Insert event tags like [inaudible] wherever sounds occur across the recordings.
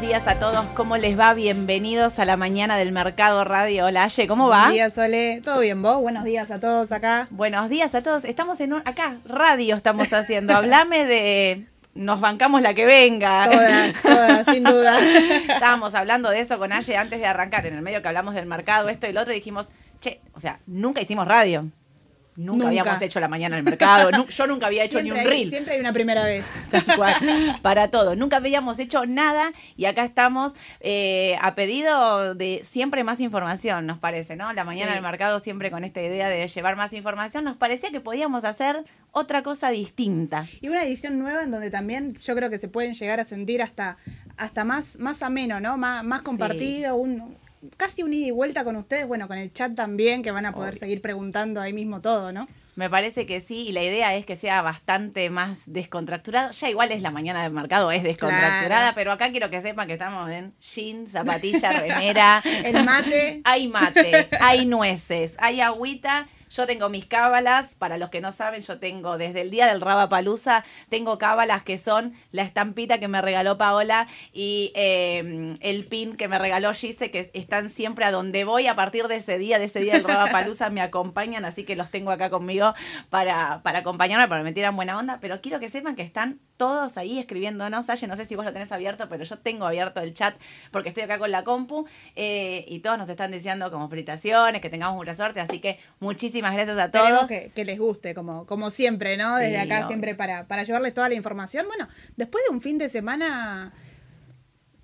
buenos días a todos. ¿Cómo les va? Bienvenidos a la mañana del Mercado Radio. Hola, Aye, ¿cómo va? Buenos días, Sole. ¿Todo bien vos? Buenos días a todos acá. Buenos días a todos. Estamos en un, acá, radio estamos haciendo. Hablame de nos bancamos la que venga. Todas, todas, sin duda. [laughs] Estábamos hablando de eso con Aye antes de arrancar, en el medio que hablamos del mercado, esto y lo otro, y dijimos, che, o sea, nunca hicimos radio. Nunca, habíamos hecho la mañana en el mercado. yo nunca había hecho ni un reel. Siempre hay una primera vez. [laughs] para todo. Nunca habíamos hecho nada y acá estamos eh, a pedido de siempre más información, nos parece, ¿no? La mañana en el mercado siempre con esta idea de llevar más información. Nos parecía que podíamos hacer otra cosa distinta. Y una edición nueva en donde también yo creo que se pueden llegar a sentir hasta hasta más, más ameno, ¿no? Más, más compartido, un, casi un ida y vuelta con ustedes, bueno, con el chat también, que van a poder seguir preguntando ahí mismo todo, ¿no? Me parece que sí, y la idea es que sea bastante más descontracturado. Ya igual es la mañana del mercado, es descontracturada, pero acá quiero que sepan que estamos en jeans, zapatilla, remera. [laughs] El mate. [laughs] Hay mate, hay nueces, hay agüita yo tengo mis cábalas, para los que no saben, yo tengo desde el día del Palusa, tengo cábalas que son la estampita que me regaló Paola y eh, el pin que me regaló Gise, que están siempre a donde voy a partir de ese día, de ese día del Palusa, me acompañan, así que los tengo acá conmigo para, para acompañarme, para meter en buena onda, pero quiero que sepan que están todos ahí escribiéndonos. Aye, no sé si vos lo tenés abierto, pero yo tengo abierto el chat porque estoy acá con la compu eh, y todos nos están diciendo como felicitaciones, que tengamos mucha suerte, así que muchísimas Muchísimas gracias a todos. Que, que, les guste, como, como siempre, ¿no? Desde acá siempre para, para llevarles toda la información. Bueno, después de un fin de semana...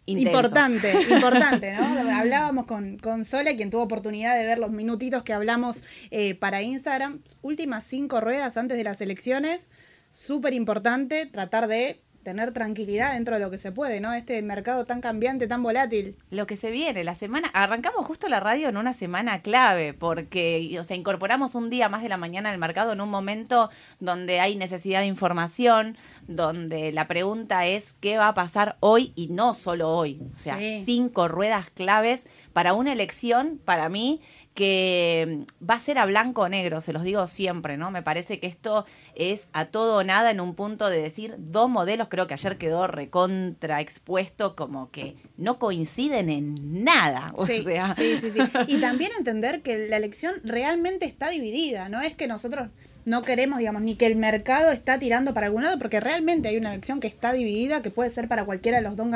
Importante, [laughs] importante, ¿no? Hablábamos con, con Sole, quien tuvo oportunidad de ver los minutitos que hablamos eh, para Instagram. Últimas cinco ruedas antes de las elecciones. Súper importante tratar de tener tranquilidad dentro de lo que se puede, ¿no? Este mercado tan cambiante, tan volátil. Lo que se viene, la semana, arrancamos justo la radio en una semana clave, porque, o sea, incorporamos un día más de la mañana al mercado en un momento donde hay necesidad de información, donde la pregunta es qué va a pasar hoy y no solo hoy. O sea, cinco ruedas claves para una elección, para mí, que va a ser a blanco o negro, se los digo siempre, ¿no? Me parece que esto es a todo o nada en un punto de decir dos modelos, creo que ayer quedó recontra expuesto como que no coinciden en nada. O sí, sea. sí, sí, sí. Y también entender que la elección realmente está dividida, no es que nosotros no queremos, digamos, ni que el mercado está tirando para algún lado, porque realmente hay una elección que está dividida, que puede ser para cualquiera de los dos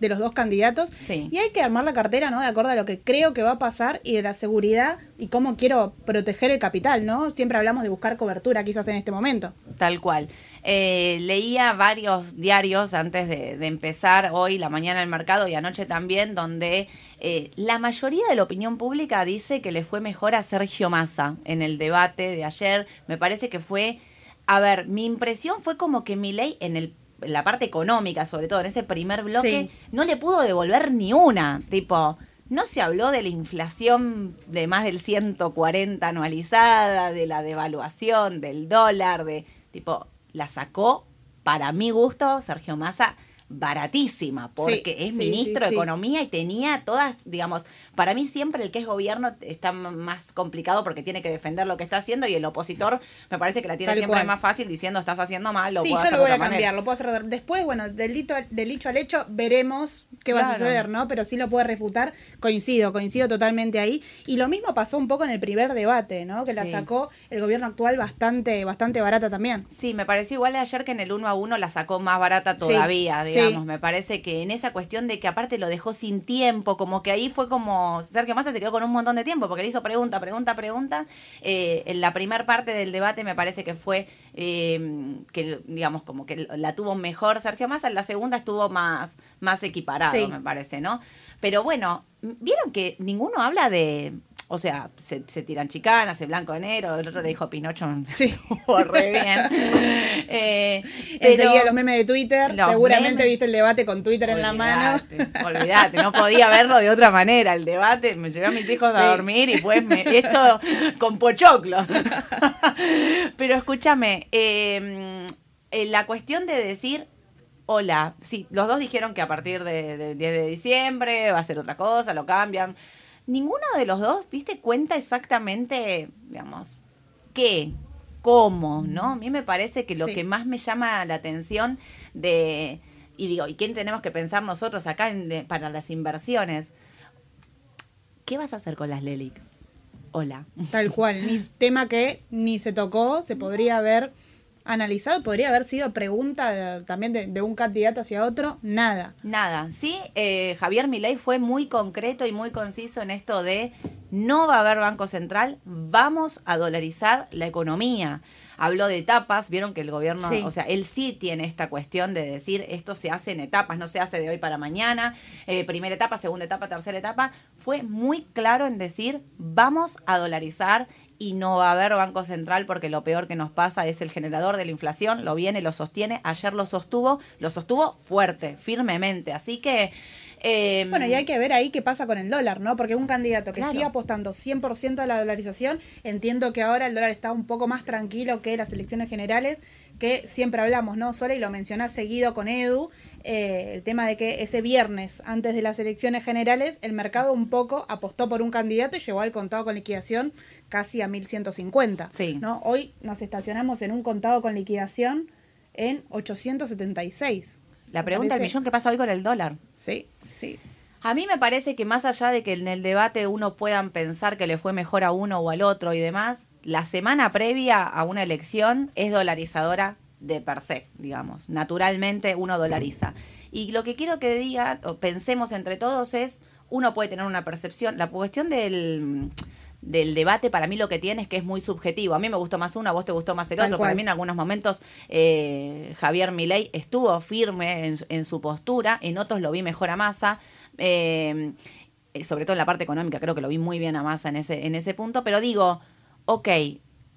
de los dos candidatos. Y hay que armar la cartera, ¿no? De acuerdo a lo que creo que va a pasar y de la seguridad y cómo quiero proteger el capital, ¿no? Siempre hablamos de buscar cobertura quizás en este momento. Tal cual. Eh, leía varios diarios antes de, empezar hoy, la mañana el mercado y anoche también, donde eh, la mayoría de la opinión pública dice que le fue mejor a Sergio Massa en el debate de ayer. Me parece que fue... A ver, mi impresión fue como que mi ley en el la parte económica, sobre todo en ese primer bloque, no le pudo devolver ni una. Tipo, no se habló de la inflación de más del 140 anualizada, de la devaluación del dólar, de tipo, la sacó, para mi gusto, Sergio Massa, baratísima, porque es ministro de Economía y tenía todas, digamos, para mí siempre el que es gobierno está más complicado porque tiene que defender lo que está haciendo y el opositor me parece que la tiene siempre más fácil diciendo estás haciendo mal, lo sí, puedo yo lo voy a cambiar, lo puedo hacer. Después, bueno, del, dicho, del dicho al hecho veremos qué va a suceder, ¿no? Pero sí lo puede refutar, coincido, coincido totalmente ahí. Y lo mismo pasó un poco en el primer debate, ¿no? Que la sacó el gobierno actual bastante, bastante barata también. Sí, me pareció igual ayer que en el uno a uno la sacó más barata todavía, digamos. Me parece que en esa cuestión de que aparte lo dejó sin tiempo, como que ahí fue como Sergio Massa se quedó con un montón de tiempo porque le hizo pregunta, pregunta, pregunta. Eh, en la primera parte del debate me parece que fue eh, que, digamos, como que la tuvo mejor Sergio Massa. En la segunda estuvo más, más equiparado, me parece, ¿no? Pero bueno, vieron que ninguno habla de o sea, se, tiran chicanas, el blanco de negro, el otro le dijo Pinocho, [laughs] sí. re bien. eh, los memes de Twitter, seguramente viste el debate con Twitter en la mano. Olvídate, no podía verlo de otra manera, el debate, me llevé a mis hijos a dormir y pues me, esto con pochoclo. [laughs] Pero escúchame, em, eh, la cuestión de decir hola. Sí, los dos dijeron que a partir del de 10 de diciembre va a ser otra cosa, lo cambian ninguno de los dos, viste, cuenta exactamente, digamos, qué, cómo, ¿no? A mí me parece que lo que más me llama la atención de y digo, ¿y quién tenemos que pensar nosotros acá para las inversiones? ¿Qué vas a hacer con las LELIC? Hola. Tal cual, ni tema que ni se tocó, se podría haber analizado, podría haber sido pregunta también de, un candidato hacia otro, nada. Nada, sí, eh, Javier Milei fue muy concreto y muy conciso en esto de no va a haber Banco Central, vamos a dolarizar la economía habló de etapas, vieron que el gobierno, o sea, él sí tiene esta cuestión de decir esto se hace en etapas, no se hace de hoy para mañana, eh, primera etapa, segunda etapa, tercera etapa, fue muy claro en decir vamos a dolarizar y no va a haber Banco Central porque lo peor que nos pasa es el generador de la inflación, lo viene, lo sostiene, ayer lo sostuvo, lo sostuvo fuerte, firmemente, así que... Em, bueno, y hay que ver ahí qué pasa con el dólar, ¿no? Porque un candidato que sigue apostando 100% a la dolarización, entiendo que ahora el dólar está un poco más tranquilo que las elecciones generales, que siempre hablamos, ¿no? Sola, y lo mencionás seguido con Edu, eh, el tema de que ese viernes, antes de las elecciones generales, el mercado un poco apostó por un candidato y llegó al contado con liquidación casi a 1150. Sí. ¿no? Hoy nos estacionamos en un contado con liquidación en 876. La pregunta del millón, ¿qué pasa hoy con el dólar? Sí, sí. A mí me parece que más allá de que en el debate uno puedan pensar que le fue mejor a uno o al otro y demás, la semana previa a una elección es dolarizadora de per se, digamos. Naturalmente uno dolariza. Y lo que quiero que diga, o pensemos entre todos es, uno puede tener una percepción, la cuestión del del debate para mí lo que tiene es que es muy subjetivo. A mí me gustó más uno, a vos te gustó más el otro. Para mí en algunos momentos eh, Javier Milei estuvo firme en, su postura, en otros lo vi mejor a masa. Eh, sobre todo en la parte económica, creo que lo vi muy bien a masa en ese, en ese punto. Pero digo, ok,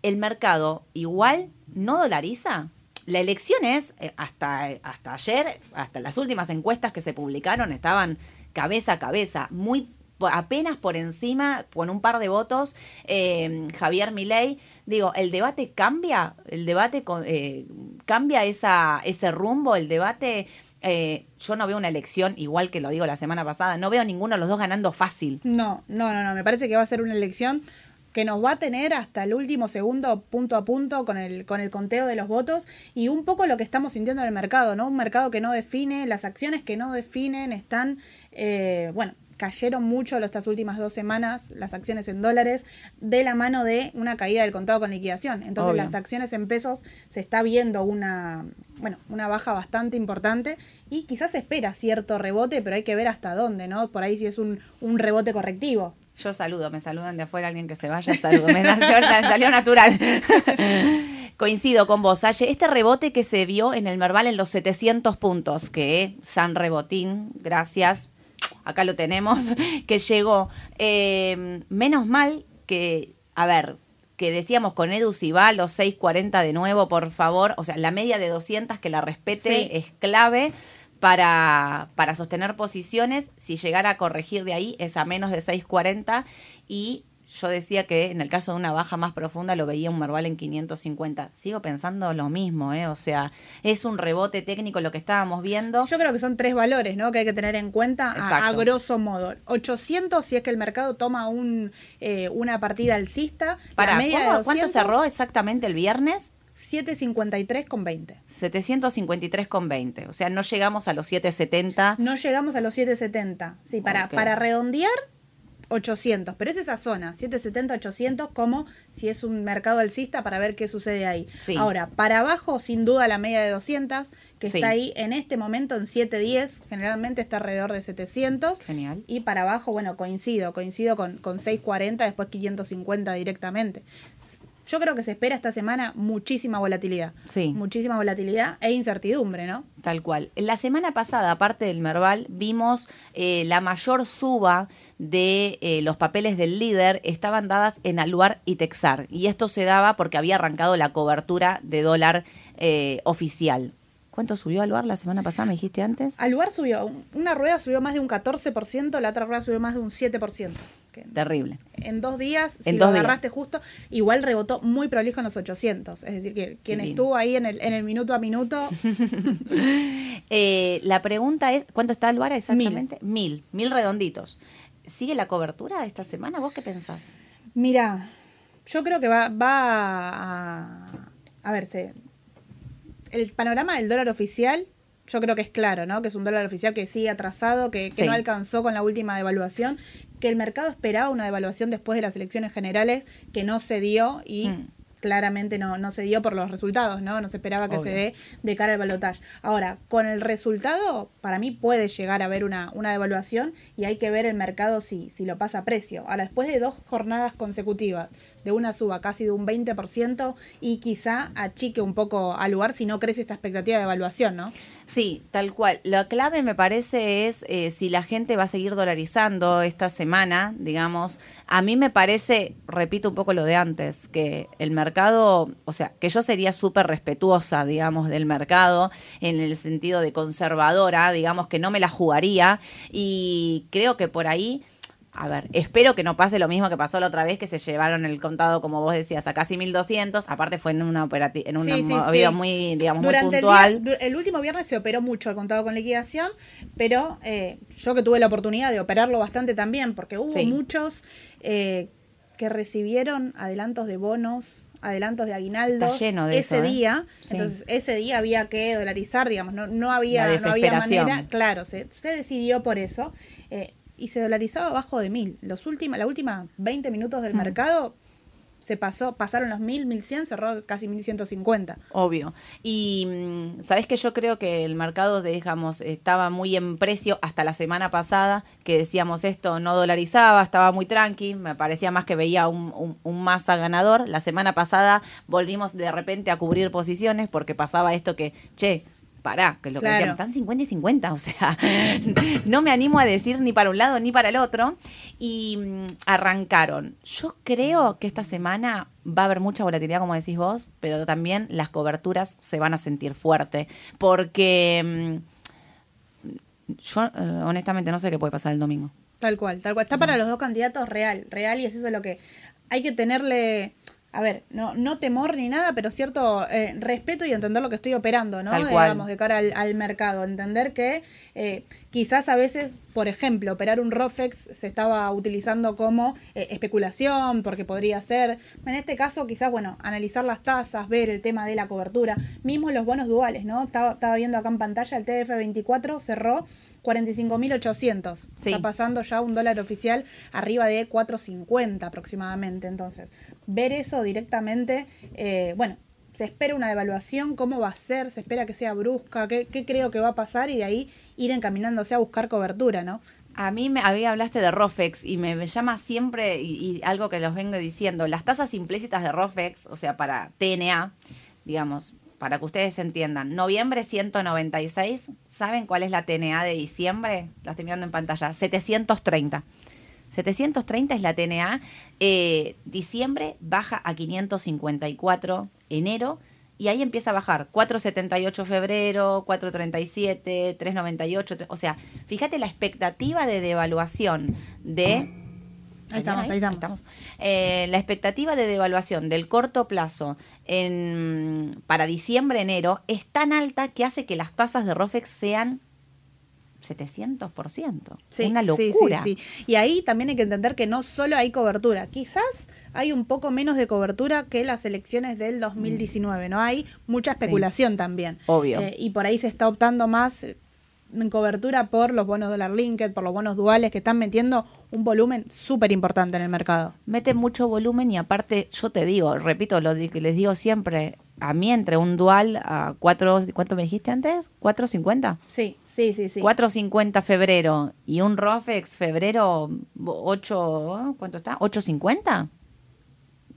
el mercado igual no dolariza. La elección es, eh, hasta, hasta ayer, hasta las últimas encuestas que se publicaron, estaban cabeza a cabeza, muy apenas por encima, con un par de votos, eh, Javier Milei. Digo, ¿el debate cambia? ¿El debate eh, cambia esa, ese rumbo? ¿El debate...? Eh, yo no veo una elección, igual que lo digo la semana pasada, no veo ninguno de los dos ganando fácil. No, no, no, no, me parece que va a ser una elección que nos va a tener hasta el último segundo punto a punto con el, con el conteo de los votos y un poco lo que estamos sintiendo en el mercado, ¿no? Un mercado que no define, las acciones que no definen están, bueno, cayeron mucho estas últimas dos semanas las acciones en dólares de la mano de una caída del contado con liquidación. Entonces las acciones en pesos se está viendo una, bueno, una baja bastante importante y quizás se espera cierto rebote, pero hay que ver hasta dónde, ¿no? Por ahí si es un, un rebote correctivo. Yo saludo, me saludan de afuera alguien que se vaya, saludo, me, salió natural. [laughs] Coincido con vos, Aye. Este rebote que se vio en el Merval en los 700 puntos, que San Rebotín, gracias, acá lo tenemos, [laughs] que llegó. Eh, menos mal que, a ver, que decíamos con Edu si va a los 6.40 de nuevo, por favor, o sea, la media de 200 que la respete es clave para, para sostener posiciones. Si llegara a corregir de ahí es a menos de 6.40 y yo decía que en el caso de una baja más profunda lo veía un Merval en 550. Sigo pensando lo mismo, ¿eh? O sea, es un rebote técnico lo que estábamos viendo. Yo creo que son tres valores, ¿no? Que hay que tener en cuenta a, grosso modo. 800 si es que el mercado toma un, eh, una partida alcista. Para, media ¿cuánto cerró exactamente el viernes? 753 con 20. 753 con 20. O sea, no llegamos a los 770. No llegamos a los 770. Sí, para, para redondear, 800, pero es esa zona, 770, 800, como si es un mercado alcista para ver qué sucede ahí. Ahora, para abajo, sin duda, la media de 200, que está ahí en este momento en 710, generalmente está alrededor de 700. Genial. Y para abajo, bueno, coincido, coincido con, con 640, después 550 directamente. Yo creo que se espera esta semana muchísima volatilidad. Sí. Muchísima volatilidad e incertidumbre, ¿no? Tal cual. La semana pasada, aparte del Merval, vimos eh, la mayor suba de eh, los papeles del líder estaban dadas en Aluar y Texar. Y esto se daba porque había arrancado la cobertura de dólar eh, oficial. ¿Cuánto subió Aluar la semana pasada? ¿Me dijiste antes? Aluar subió. Una rueda subió más de un 14%, la otra rueda subió más de un 7%. Terrible. En dos días, si lo agarraste justo, igual rebotó muy prolijo en los 800. Es decir, que quien estuvo ahí en el, en el minuto a minuto. [laughs] Eh, la pregunta es: ¿cuánto está el exactamente? Mil. mil. redonditos. ¿Sigue la cobertura esta semana? ¿Vos qué pensás? Mira, yo creo que va, va a. A ver, el panorama del dólar oficial yo creo que es claro, ¿no? Que es un dólar oficial que sigue atrasado, que, no alcanzó con la última devaluación, que el mercado esperaba una devaluación después de las elecciones generales que no se dio y mm claramente no, no se dio por los resultados, ¿no? No se esperaba que se dé de cara al balotaje. Ahora, con el resultado, para mí puede llegar a haber una, una devaluación y hay que ver el mercado si, si lo pasa a precio. Ahora, después de dos jornadas consecutivas de una suba casi de un 20% y quizá achique un poco al lugar si no crece esta expectativa de evaluación, ¿no? Sí, tal cual. La clave me parece es eh, si la gente va a seguir dolarizando esta semana, digamos. A mí me parece, repito un poco lo de antes, que el mercado, o sea, que yo sería súper respetuosa, digamos, del mercado en el sentido de conservadora, digamos, que no me la jugaría y creo que por ahí a ver, espero que no pase lo mismo que pasó la otra vez, que se llevaron el contado, como vos decías, a casi 1200. Aparte fue en una en una movida muy, digamos, muy puntual. El, último viernes se operó mucho el contado con liquidación, pero eh, yo que tuve la oportunidad de operarlo bastante también, porque hubo muchos eh, que recibieron adelantos de bonos adelantos de aguinaldo ese ¿eh? día. Entonces, ese día había que dolarizar, digamos, no, no, había, no había manera. Claro, se, se decidió por eso. Eh, y se dolarizaba abajo de mil. Los última, la última 20 minutos del hmm. mercado se pasó, pasaron los mil, mil cien, cerró casi mil ciento cincuenta. Obvio. Y mm, sabes que yo creo que el mercado, digamos, estaba muy en precio hasta la semana pasada, que decíamos esto no dolarizaba, estaba muy tranqui, me parecía más que veía un, un, un masa ganador. La semana pasada volvimos de repente a cubrir posiciones porque pasaba esto que, che, pará, que es lo que decíamos, están 50 y 50, o sea, [laughs] no me animo a decir ni para un lado ni para el otro. Y mm, arrancaron. Yo creo que esta semana va a haber mucha volatilidad, como decís vos, pero también las coberturas se van a sentir fuerte, porque mm, yo eh, honestamente no sé qué puede pasar el domingo. Tal cual, tal cual. Está para los dos candidatos real, real, y es eso lo que hay que tenerle a ver, no, no temor ni nada, pero cierto eh, respeto y entender lo que estoy operando, ¿no? Digamos, de cara al, mercado. Entender que eh, quizás a veces, por ejemplo, operar un ROFEX se estaba utilizando como eh, especulación, porque podría ser. En este caso, quizás, bueno, analizar las tasas, ver el tema de la cobertura, mismo los bonos duales, ¿no? Estaba, estaba viendo acá en pantalla, el TF24 cerró 45.800. Está pasando ya un dólar oficial arriba de 4.50 aproximadamente. Entonces, ver eso directamente, eh, bueno, se espera una devaluación, cómo va a ser, se espera que sea brusca, qué, creo que va a pasar y de ahí ir encaminándose a buscar cobertura, ¿no? A mí me había hablaste de Rofex y me, llama siempre y, algo que los vengo diciendo, las tasas implícitas de Rofex, o sea, para TNA, digamos, para que ustedes entiendan, noviembre 196, ¿saben cuál es la TNA de diciembre? La estoy mirando en pantalla, 730. 730 es la TNA, eh, diciembre baja a 554 enero y ahí empieza a bajar. 478 febrero, 437, 398, o sea, fíjate la expectativa de devaluación de Ahí estamos, ahí, estamos. Eh, la expectativa de devaluación del corto plazo en, para diciembre, enero es tan alta que hace que las tasas de ROFEX sean 700%. Sí, una locura. Sí, sí, y ahí también hay que entender que no solo hay cobertura, quizás hay un poco menos de cobertura que las elecciones del 2019, ¿no? Hay mucha especulación también. Obvio. Eh, y por ahí se está optando más en cobertura por los bonos dólar linked, por los bonos duales que están metiendo un volumen súper importante en el mercado. Mete mucho volumen y aparte, yo te digo, repito lo que les digo siempre, a mí entre un dual a cuatro, ¿cuánto me dijiste antes? ¿4.50? Sí, sí, sí, sí. 4.50 febrero y un ROFEX febrero 8, ¿cuánto está? ¿8.50?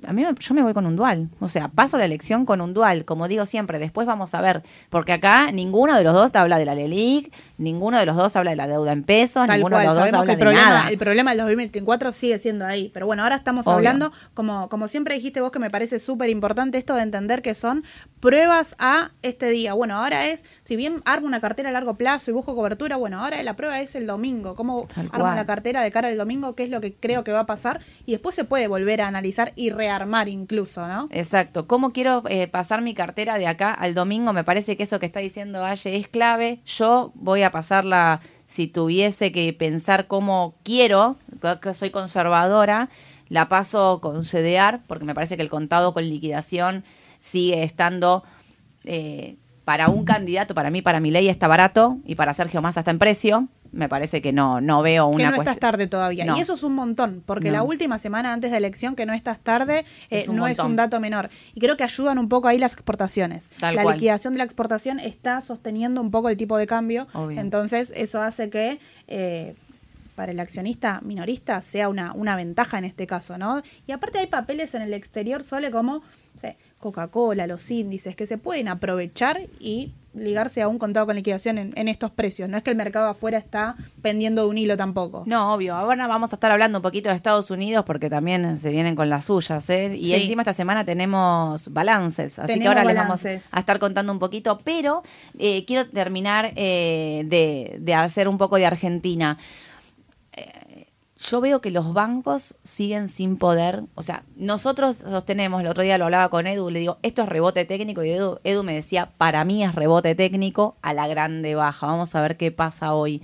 A mí yo me voy con un dual. O sea, paso la elección con un dual, como digo siempre. Después vamos a ver, porque acá ninguno de los dos habla de la LELIC, ninguno de los dos habla de la deuda en pesos, ninguno de los dos habla el de problema, nada. El problema del 2024 sigue siendo ahí. Pero bueno, ahora estamos hablando, como, como siempre dijiste vos, que me parece súper importante esto de entender que son pruebas a este día. Bueno, ahora es, si bien armo una cartera a largo plazo y busco cobertura, bueno, ahora la prueba es el domingo. ¿Cómo armo la cartera de cara al domingo? ¿Qué es lo que creo que va a pasar? Y después se puede volver a analizar y rearmar incluso, ¿no? Exacto. ¿Cómo quiero eh, pasar mi cartera de acá al domingo? Me parece que eso que está diciendo Aye es clave. Yo voy a pasarla, si tuviese que pensar cómo quiero, que soy conservadora, la paso con CDR, porque me parece que el contado con liquidación sigue estando... Eh, para un candidato, para mí, para mi ley está barato y para Sergio Massa está en precio. Me parece que no, no veo una. Que no estás tarde todavía. Y eso es un montón, porque la última semana antes de la elección, que no estás tarde, eh, no es un dato menor. Y creo que ayudan un poco ahí las exportaciones. la liquidación de la exportación está sosteniendo un poco el tipo de cambio. Entonces, eso hace que. Eh, para el accionista minorista sea una, una ventaja en este caso, ¿no? Y aparte hay papeles en el exterior, solo como Coca-Cola, los índices, que se pueden aprovechar y ligarse a un contado con liquidación en, estos precios. No es que el mercado afuera está pendiendo de un hilo tampoco. No, obvio. Ahora vamos a estar hablando un poquito de Estados Unidos porque también se vienen con las suyas. ¿eh? Y encima esta semana tenemos balances. Así que ahora les vamos a estar contando un poquito. Pero eh, quiero terminar eh, de, de hacer un poco de Argentina yo veo que los bancos siguen sin poder, o sea, nosotros sostenemos, el otro día lo hablaba con Edu, le digo, esto es rebote técnico y Edu, Edu me decía, para mí es rebote técnico a la grande baja, vamos a ver qué pasa hoy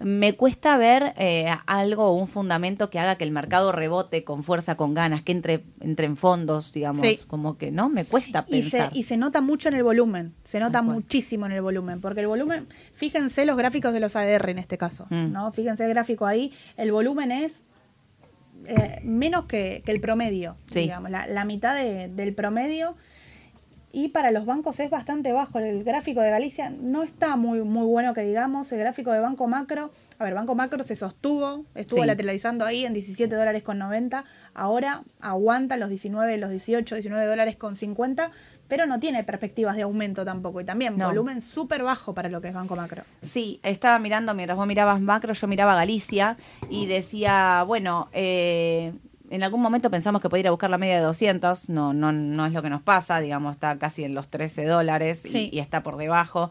me cuesta ver eh, algo, un fundamento que haga que el mercado rebote con fuerza, con ganas, que entre, entre en fondos, digamos, como que no, me cuesta pensar. Y se, nota mucho en el volumen, se nota muchísimo en el volumen, porque el volumen, fíjense los gráficos de los ADR en este caso, mm. ¿no? Fíjense el gráfico ahí, el volumen es eh, menos que, el promedio, digamos, la, mitad del promedio y para los bancos es bastante bajo. El gráfico de Galicia no está muy, muy bueno que digamos. El gráfico de Banco Macro, a ver, Banco Macro se sostuvo, estuvo lateralizando ahí en 17 dólares con 90, ahora aguanta los 19, los 18, 19 dólares con 50, pero no tiene perspectivas de aumento tampoco. Y también volumen súper bajo para lo que es Banco Macro. Sí, estaba mirando, mientras vos mirabas Macro, yo miraba Galicia y decía, bueno, eh, en algún momento pensamos que podía ir a buscar la media de 200, no, no, no es lo que nos pasa, digamos, está casi en los 13 dólares y, está por debajo.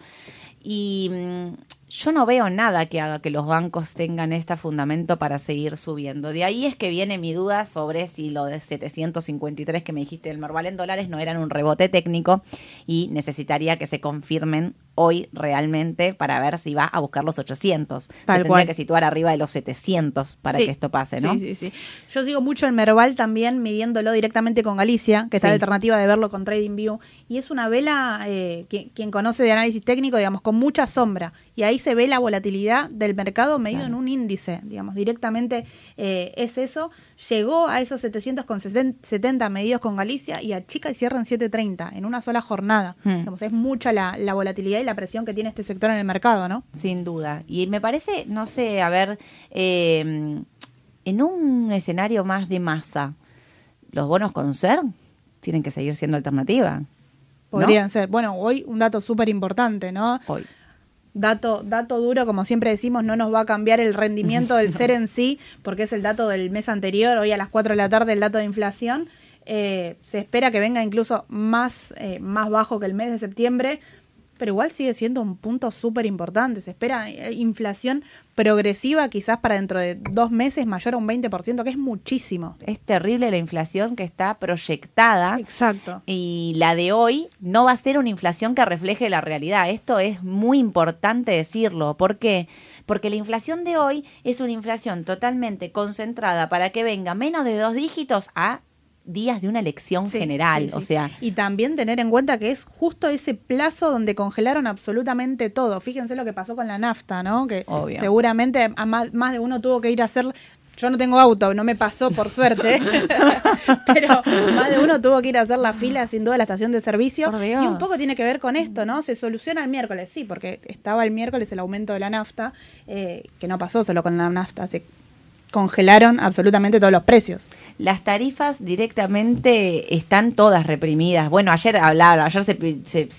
Y mm, yo no veo nada que haga que los bancos tengan este fundamento para seguir subiendo. De ahí es que viene mi duda sobre si lo de 753 que me dijiste del Merval en dólares no eran un rebote técnico y necesitaría que se confirmen hoy realmente para ver si va a buscar los 800. Tal Se tendría que situar arriba de los 700 para que esto pase, ¿no? Sí, sí, sí. Yo sigo mucho el Merval también midiéndolo directamente con Galicia, que está la alternativa de verlo con TradingView. Y es una vela, eh, quien conoce de análisis técnico, digamos, con mucha sombra. Y ahí se ve la volatilidad del mercado medido en un índice, digamos, directamente eh, es eso. Llegó a esos 770 medidos con Galicia y a Chica y cierra en 730 en una sola jornada. Hmm. Digamos, es mucha la, volatilidad y la presión que tiene este sector en el mercado, ¿no? Sin duda. Y me parece, no sé, a ver, em, en un escenario más de masa, los bonos con ser tienen que seguir siendo alternativa. Podrían ser. Bueno, hoy un dato súper importante, ¿no? Hoy dato, dato duro, como siempre decimos, no nos va a cambiar el rendimiento del ser en [laughs] sí, porque es el dato del mes anterior, hoy a las 4 de la tarde el dato de inflación. Eh, se espera que venga incluso más, eh, más bajo que el mes de septiembre, pero igual sigue siendo un punto súper importante. Se espera eh, inflación progresiva quizás para dentro de dos meses mayor a un 20%, que es muchísimo. Es terrible la inflación que está proyectada. Exacto. Y la de hoy no va a ser una inflación que refleje la realidad. Esto es muy importante decirlo. ¿Por qué? Porque la inflación de hoy es una inflación totalmente concentrada para que venga menos de dos dígitos a días de una elección general, o sea. Y también tener en cuenta que es justo ese plazo donde congelaron absolutamente todo. Fíjense lo que pasó con la nafta, ¿no? Que seguramente a más, de uno tuvo que ir a hacer yo no tengo auto, no me pasó por suerte, [laughs] pero más de uno tuvo que ir a hacer la fila sin duda a la estación de servicio. Y un poco tiene que ver con esto, ¿no? Se soluciona el miércoles, sí, porque estaba el miércoles el aumento de la nafta, eh, que no pasó solo con la nafta, se congelaron absolutamente todos los precios. Las tarifas directamente están todas reprimidas. Bueno, ayer hablaron, ayer se, se,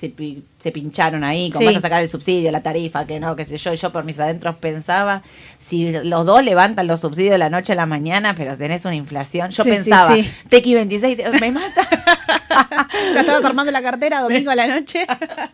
se, pincharon ahí, cómo vas a sacar el subsidio, la tarifa, que no, qué sé yo. Yo por mis adentros pensaba, si los dos levantan los subsidios de la noche a la mañana, pero tenés una inflación. Yo pensaba, Tequi 26, me mata. [laughs] ya estabas armando la cartera domingo a la noche.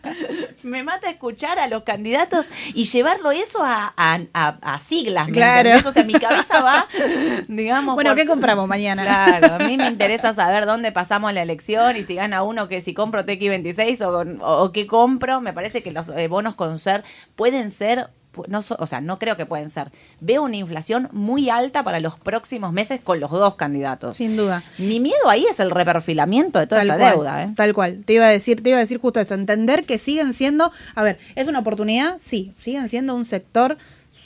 [laughs] me mata escuchar a los candidatos y llevarlo eso a, a, siglas. Claro. O sea, mi cabeza va, [laughs] digamos. Bueno, ¿qué compramos mañana? Claro, a mí me interesa saber dónde pasamos la elección y si gana uno, que si compro Tequi 26 o, o, qué compro. Me parece que los eh, bonos con ser pueden ser no, o sea, no creo que pueden ser. Veo una inflación muy alta para los próximos meses con los dos candidatos. Sin duda. Mi miedo ahí es el reperfilamiento de toda esa deuda. ¿eh? Tal cual. Te iba a decir, te iba a decir justo eso. Entender que siguen siendo, a ver, es una oportunidad, sí, siguen siendo un sector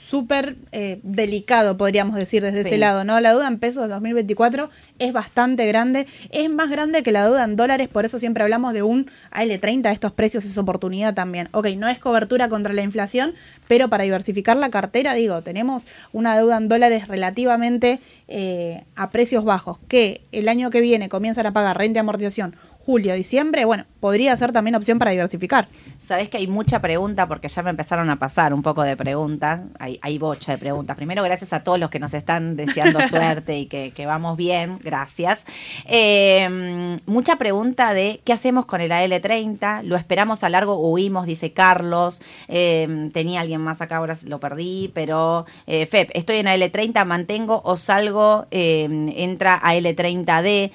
súper eh, delicado, podríamos decir, desde ese lado, ¿no? La deuda en pesos de 2024 es bastante grande, es más grande que la deuda en dólares, por eso siempre hablamos de un AL30, estos precios es oportunidad también. Ok, no es cobertura contra la inflación, pero para diversificar la cartera, digo, tenemos una deuda en dólares relativamente eh, a precios bajos, que el año que viene comienzan a pagar renta y amortización julio, diciembre, bueno, podría ser también opción para diversificar. Sabes que hay mucha pregunta porque ya me empezaron a pasar un poco de preguntas, hay, hay bocha de preguntas. Primero, gracias a todos los que nos están deseando [laughs] suerte y que, vamos bien, gracias. Em, mucha pregunta de qué hacemos con el AL30, lo esperamos a largo, huimos, dice Carlos, em, tenía alguien más acá, ahora lo perdí, pero eh, Fep, estoy en AL30, mantengo o salgo, em, entra a L30D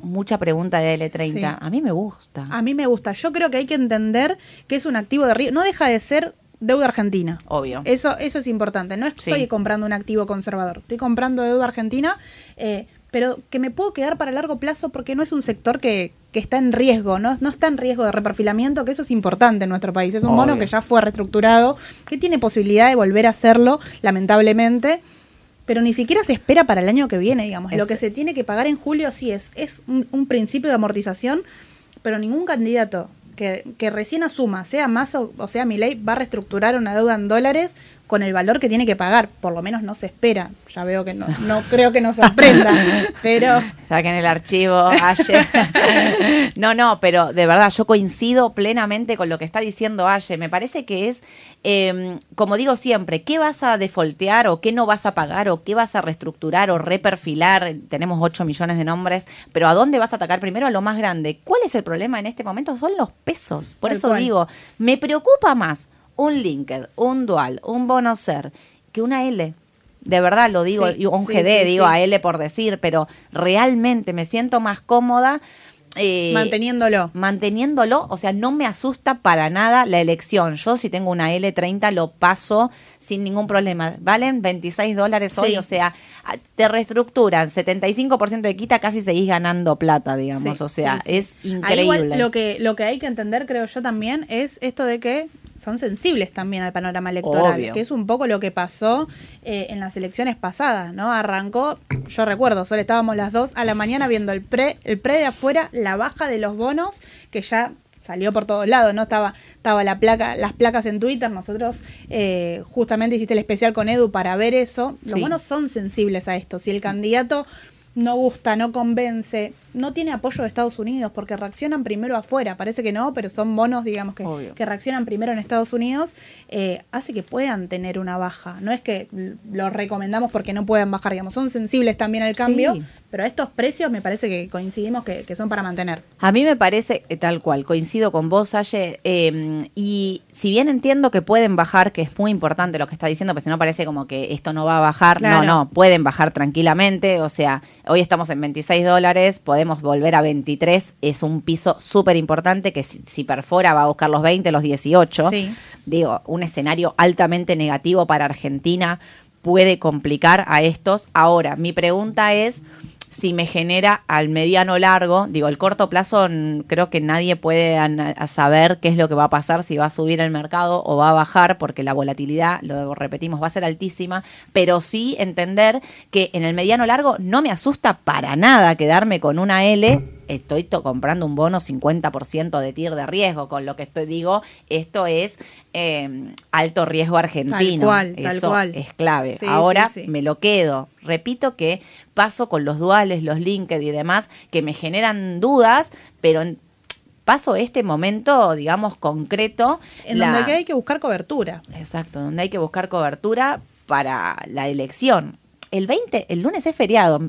mucha pregunta de L30. A mí me gusta. A mí me gusta. Yo creo que hay que entender que es un activo de riesgo. No deja de ser deuda argentina. Obvio. Eso, eso es importante. No estoy comprando un activo conservador. Estoy comprando deuda argentina, eh, pero que me puedo quedar para largo plazo porque no es un sector que, que está en riesgo, ¿no? no está en riesgo de reperfilamiento, que eso es importante en nuestro país. Es un mono que ya fue reestructurado, que tiene posibilidad de volver a hacerlo, lamentablemente pero ni siquiera se espera para el año que viene, digamos. Lo que se tiene que pagar en julio sí es, es un, principio de amortización, pero ningún candidato que, que recién asuma, sea más o, o sea mi ley, va a reestructurar una deuda en dólares con el valor que tiene que pagar. Por lo menos no se espera. Ya veo que no, no creo que nos sorprenda, [laughs] pero... Saquen el archivo, Aye. [laughs] no, no, pero de verdad, yo coincido plenamente con lo que está diciendo Aye. Me parece que es, em, como digo siempre, ¿qué vas a defoltear o qué no vas a pagar o qué vas a reestructurar o reperfilar? Tenemos 8 millones de nombres, pero ¿a dónde vas a atacar primero? A lo más grande. ¿Cuál es el problema en este momento? Son los pesos. Por eso digo, me preocupa más un LinkedIn, un Dual, un Bono Ser, que una L. De verdad lo digo, y un GD, digo a L por decir, pero realmente me siento más cómoda. Eh, manteniéndolo. Manteniéndolo, o sea, no me asusta para nada la elección. Yo si tengo una L30 lo paso sin ningún problema. Valen 26 dólares hoy, o sea, te reestructuran 75% de quita, casi seguís ganando plata, digamos, o sea, es increíble. lo que, lo que hay que entender, creo yo también, es esto de que son sensibles también al panorama electoral, que es un poco lo que pasó eh, en las elecciones pasadas, ¿no? Arrancó, yo recuerdo, solo estábamos las dos a la mañana viendo el pre, el pre de afuera, la baja de los bonos, que ya salió por todos lados, ¿no? Estaba, estaba la placa, las placas en Twitter, nosotros eh, justamente hiciste el especial con Edu para ver eso. Los bonos son sensibles a esto. Si el candidato no gusta, no convence, no tiene apoyo de Estados Unidos porque reaccionan primero afuera, parece que no, pero son monos, digamos, que, que reaccionan primero en Estados Unidos, eh, hace que puedan tener una baja. No es que lo recomendamos porque no puedan bajar, digamos, son sensibles también al cambio, pero a estos precios me parece que coincidimos que, son para mantener. A mí me parece eh, tal cual, coincido con vos, Aye, em, y si bien entiendo que pueden bajar, que es muy importante lo que está diciendo, pues si no parece como que esto no va a bajar, no, no, pueden bajar tranquilamente, o sea, hoy estamos en 26 dólares, podemos volver a 23, es un piso súper importante que si, perfora va a buscar los 20, los 18, digo, un escenario altamente negativo para Argentina puede complicar a estos. Ahora, mi pregunta es si me genera al mediano largo, digo, el corto plazo creo que nadie puede saber qué es lo que va a pasar, si va a subir el mercado o va a bajar, porque la volatilidad, lo repetimos, va a ser altísima, pero sí entender que en el mediano largo no me asusta para nada quedarme con una L estoy comprando un bono 50% de TIR de riesgo, con lo que estoy digo, esto es em, alto riesgo argentino. Tal cual, tal cual. es clave. Ahora me lo quedo. Repito que paso con los duales, los LinkedIn y demás, que me generan dudas, pero paso este momento, digamos, concreto. En donde hay que buscar cobertura. Exacto, donde hay que buscar cobertura para la elección. El 20, el lunes es feriado.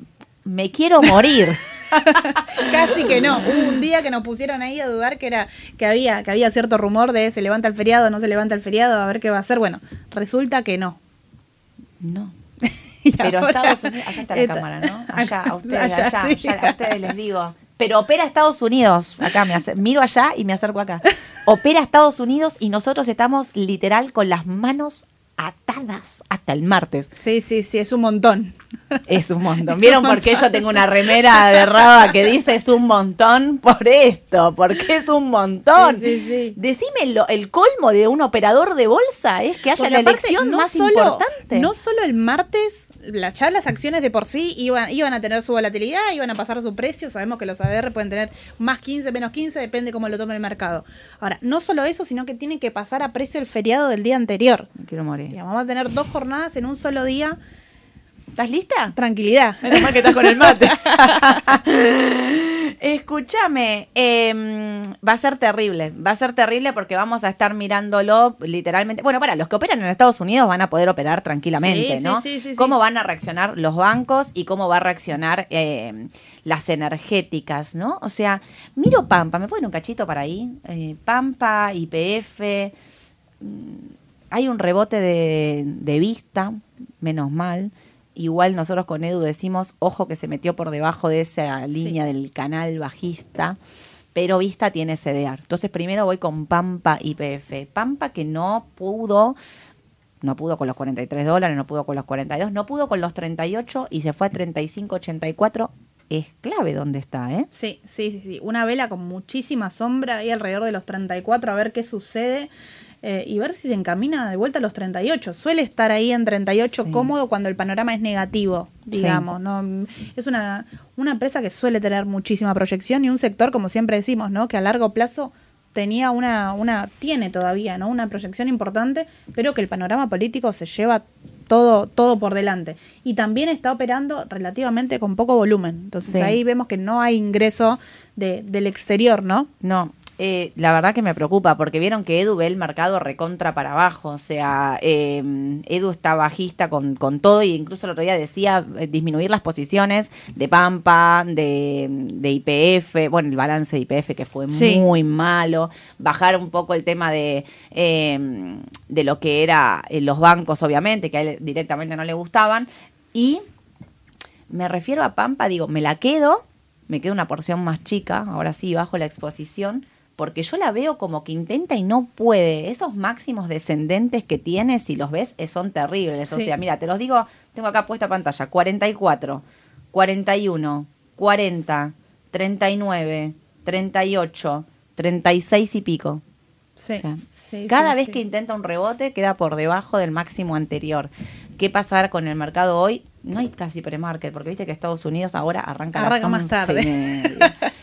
Me quiero morir. [laughs] [laughs] Casi que no. Hubo un día que nos pusieron ahí a dudar que era que había que había cierto rumor de se levanta el feriado, no se levanta el feriado, a ver qué va a hacer. Bueno, resulta que no. No. [laughs] Pero Estados Unidos, allá está la cámara, ¿no? [laughs] Allá, a ustedes, allá, a ustedes les digo. Pero opera Estados Unidos, acá me miro allá y me acerco acá. Opera Estados Unidos y nosotros estamos literal con las manos atadas hasta el martes. Sí, sí, sí, es un montón. Es un montón. [laughs] ¿Vieron por qué yo tengo una remera de raba que dice es un montón? Por esto, porque es un montón. Sí, sí, Decime el colmo de un operador de bolsa es que haya la elección más importante. No solo el martes la, ya las acciones de por sí iban, iban a tener su volatilidad, iban a pasar su precio. Sabemos que los ADR pueden tener más 15, menos 15, depende cómo lo tome el mercado. Ahora, no solo eso, sino que tienen que pasar a precio el feriado del día anterior. Quiero morir. Vamos a tener dos jornadas en un solo día. ¿Estás lista? Tranquilidad. Menos mal que estás con el mate. [laughs] Escúchame, em, va a ser terrible, va a ser terrible porque vamos a estar mirándolo literalmente. Bueno, para los que operan en Estados Unidos van a poder operar tranquilamente, ¿no? Sí, sí, cómo van a reaccionar los bancos y cómo va a reaccionar em, las energéticas, ¿no? O sea, miro Pampa, ¿me ponen un cachito para ahí? Eh, Pampa, IPF, hay un rebote de, de vista, menos mal igual nosotros con Edu decimos, ojo que se metió por debajo de esa línea del canal bajista, pero Vista tiene CDR. Entonces primero voy con Pampa IPF. Pampa que no pudo, no pudo con los 43 dólares, no pudo con los 42, no pudo con los 38 y se fue a 35.84 es clave dónde está, ¿eh? Sí, sí, sí, sí. Una vela con muchísima sombra ahí alrededor de los 34 a ver qué sucede. Eh, y ver si se encamina de vuelta a los 38. Suele estar ahí en 38 cómodo cuando el panorama es negativo, digamos. ¿no? Es una, una empresa que suele tener muchísima proyección y un sector, como siempre decimos, ¿no? que a largo plazo tenía una, una tiene todavía ¿no? una proyección importante, pero que el panorama político se lleva todo, todo por delante. Y también está operando relativamente con poco volumen. Entonces ahí vemos que no hay ingreso de, del exterior, ¿no? No, eh, la verdad que me preocupa, porque vieron que Edu ve el mercado recontra para abajo, o sea, eh, Edu está bajista con, con todo, e incluso el otro día decía eh, disminuir las posiciones de Pampa, de, de IPF, bueno, el balance de IPF que fue muy malo, bajar un poco el tema de, de lo que era los bancos, obviamente, que a él directamente no le gustaban, y me refiero a Pampa, digo, me la quedo, me queda una porción más chica, ahora sí, bajo la exposición, porque yo la veo como que intenta y no puede. Esos máximos descendentes que tiene, si los ves, eh, son terribles. O sea, mira, te los digo, tengo acá puesta pantalla, 44, 41, 40, 39, 38, 36 y pico. Sí. cada vez que intenta un rebote queda por debajo del máximo anterior. ¿Qué pasará con el mercado hoy? No hay casi pre-market, porque viste que Estados Unidos ahora arranca, arranca más tarde. [laughs]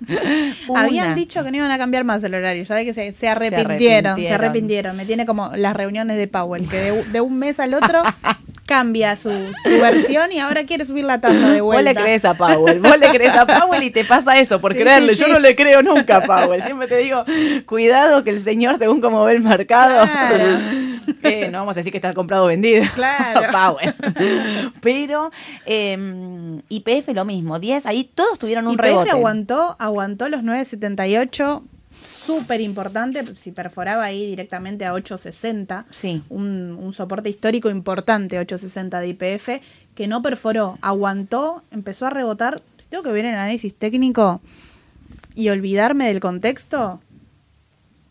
[laughs] Habían dicho que no iban a cambiar más el horario, ya que se, se, arrepintieron, se arrepintieron, Me tiene como las reuniones de Powell, que de, un mes al otro [laughs] cambia su, versión y ahora quiere subir la tasa de vuelta. Vos le crees a Powell, vos le crees a Powell y te pasa eso por creerle. Yo no le creo nunca a Powell. Siempre te digo, cuidado que el señor, según cómo ve el mercado, [laughs] eh, no vamos a decir que está comprado o vendido. [laughs] Claro. [laughs] Powell. Pero eh, IPF lo mismo, 10, ahí todos tuvieron un IPF rebote. aguantó, aguantó los 978 súper importante, si perforaba ahí directamente a 860, sí. un, un soporte histórico importante, 860 de IPF, que no perforó, aguantó, empezó a rebotar. Si tengo que ver el análisis técnico y olvidarme del contexto,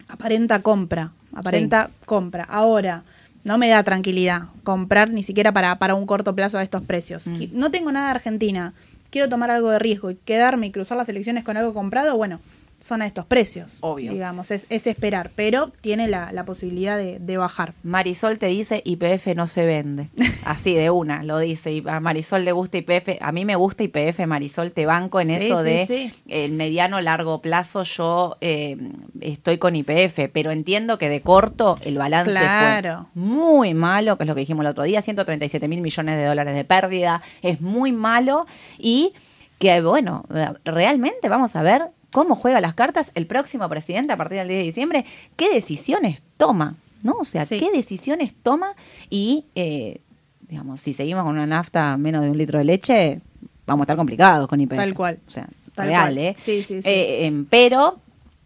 aparenta compra, aparenta compra. Ahora, no me da tranquilidad comprar ni siquiera para, para un corto plazo a estos precios. Mm. No tengo nada de Argentina, quiero tomar algo de riesgo y quedarme y cruzar las elecciones con algo comprado, bueno, son a estos precios. Obvio. Digamos, es, esperar, pero tiene la, posibilidad de, bajar. Marisol te dice IPF no se vende. [laughs] Así de una, lo dice. Y a Marisol le gusta IPF. A mí me gusta IPF, Marisol, te banco en eso de el mediano largo plazo. Yo eh, estoy con IPF, pero entiendo que de corto el balance claro. fue muy malo, que es lo que dijimos el otro día, 137 mil millones de dólares de pérdida. Es muy malo y que bueno, realmente vamos a ver cómo juega las cartas el próximo presidente a partir del 10 de diciembre, qué decisiones toma, ¿no? O sea, qué decisiones toma y, eh, digamos, si seguimos con una nafta menos de un litro de leche, vamos a estar complicados con IPF. Tal cual. O sea, real, ¿eh? Sí, sí, sí. Eh, em, pero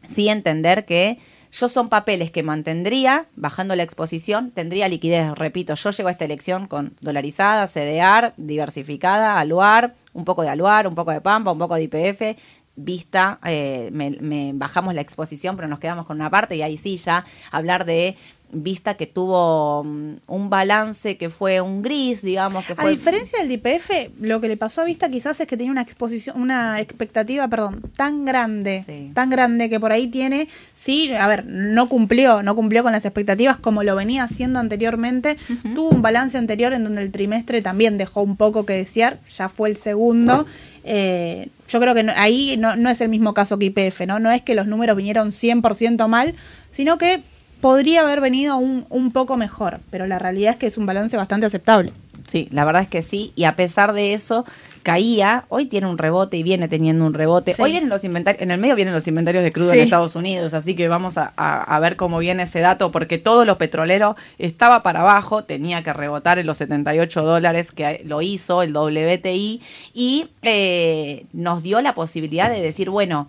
sí entender que yo son papeles que mantendría, bajando la exposición, tendría liquidez. Repito, yo llego a esta elección con dolarizada, CDR, diversificada, aluar, un poco de aluar, un poco de pampa, un poco de IPF vista, eh, me, bajamos la exposición, pero nos quedamos con una parte y ahí sí ya hablar de vista que tuvo mm, un balance que fue un gris, digamos que fue... A diferencia del IPF, lo que le pasó a Vista quizás es que tenía una exposición, una expectativa, perdón, tan grande, tan grande que por ahí tiene, sí, a ver, no cumplió, no cumplió con las expectativas como lo venía haciendo anteriormente, tuvo un balance anterior en donde el trimestre también dejó un poco que desear, ya fue el segundo. Eh, yo creo que ahí no, no es el mismo caso que IPF, ¿no? No es que los números vinieron 100% mal, sino que podría haber venido un, un poco mejor, pero la realidad es que es un balance bastante aceptable. Sí, la verdad es que sí, y a pesar de eso, caía, hoy tiene un rebote y viene teniendo un rebote. Hoy vienen los inventarios, en el medio vienen los inventarios de crudo en Estados Unidos, así que vamos a, a, ver cómo viene ese dato, porque todos los petroleros estaba para abajo, tenía que rebotar en los 78 dólares que lo hizo el WTI y eh, nos dio la posibilidad de decir, bueno,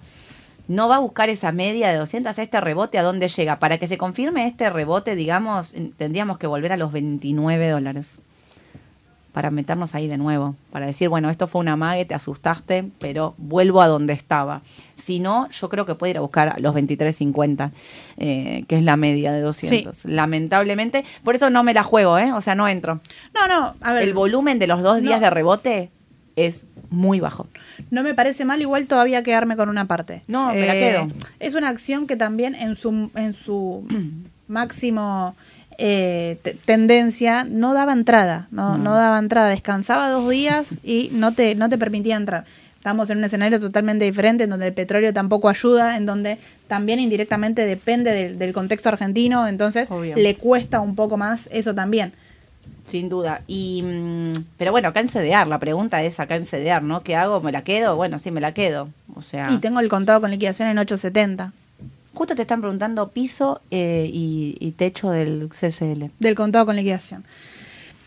no va a buscar esa media de 200, este rebote a dónde llega. Para que se confirme este rebote, digamos, tendríamos que volver a los 29 dólares para meternos ahí de nuevo, para decir, bueno, esto fue una mague, te asustaste, pero vuelvo a donde estaba. Si no, yo creo que puede ir a buscar los 23.50, eh, que es la media de 200. Lamentablemente, por eso no me la juego, ¿eh? O sea, no entro. No, no, a ver. El volumen de los dos días de rebote es muy bajo. No me parece mal, igual todavía quedarme con una parte. No, me la quedo. Eh, es una acción que también en su, en su [clears throat] máximo eh, tendencia no daba entrada, no, no. daba entrada, descansaba dos días y no te, no te permitía entrar. Estamos en un escenario totalmente diferente, en donde el petróleo tampoco ayuda, en donde también indirectamente depende del, contexto argentino, entonces le cuesta un poco más eso también. Sin duda. Y, mm, pero bueno, acá en CDR, la pregunta es acá en CDR, ¿no? ¿Qué hago? ¿Me la quedo? Bueno, sí, me la quedo. O sea... Y tengo el contado con liquidación en 870. Justo te están preguntando piso eh, y, techo del CCL. Del contado con liquidación.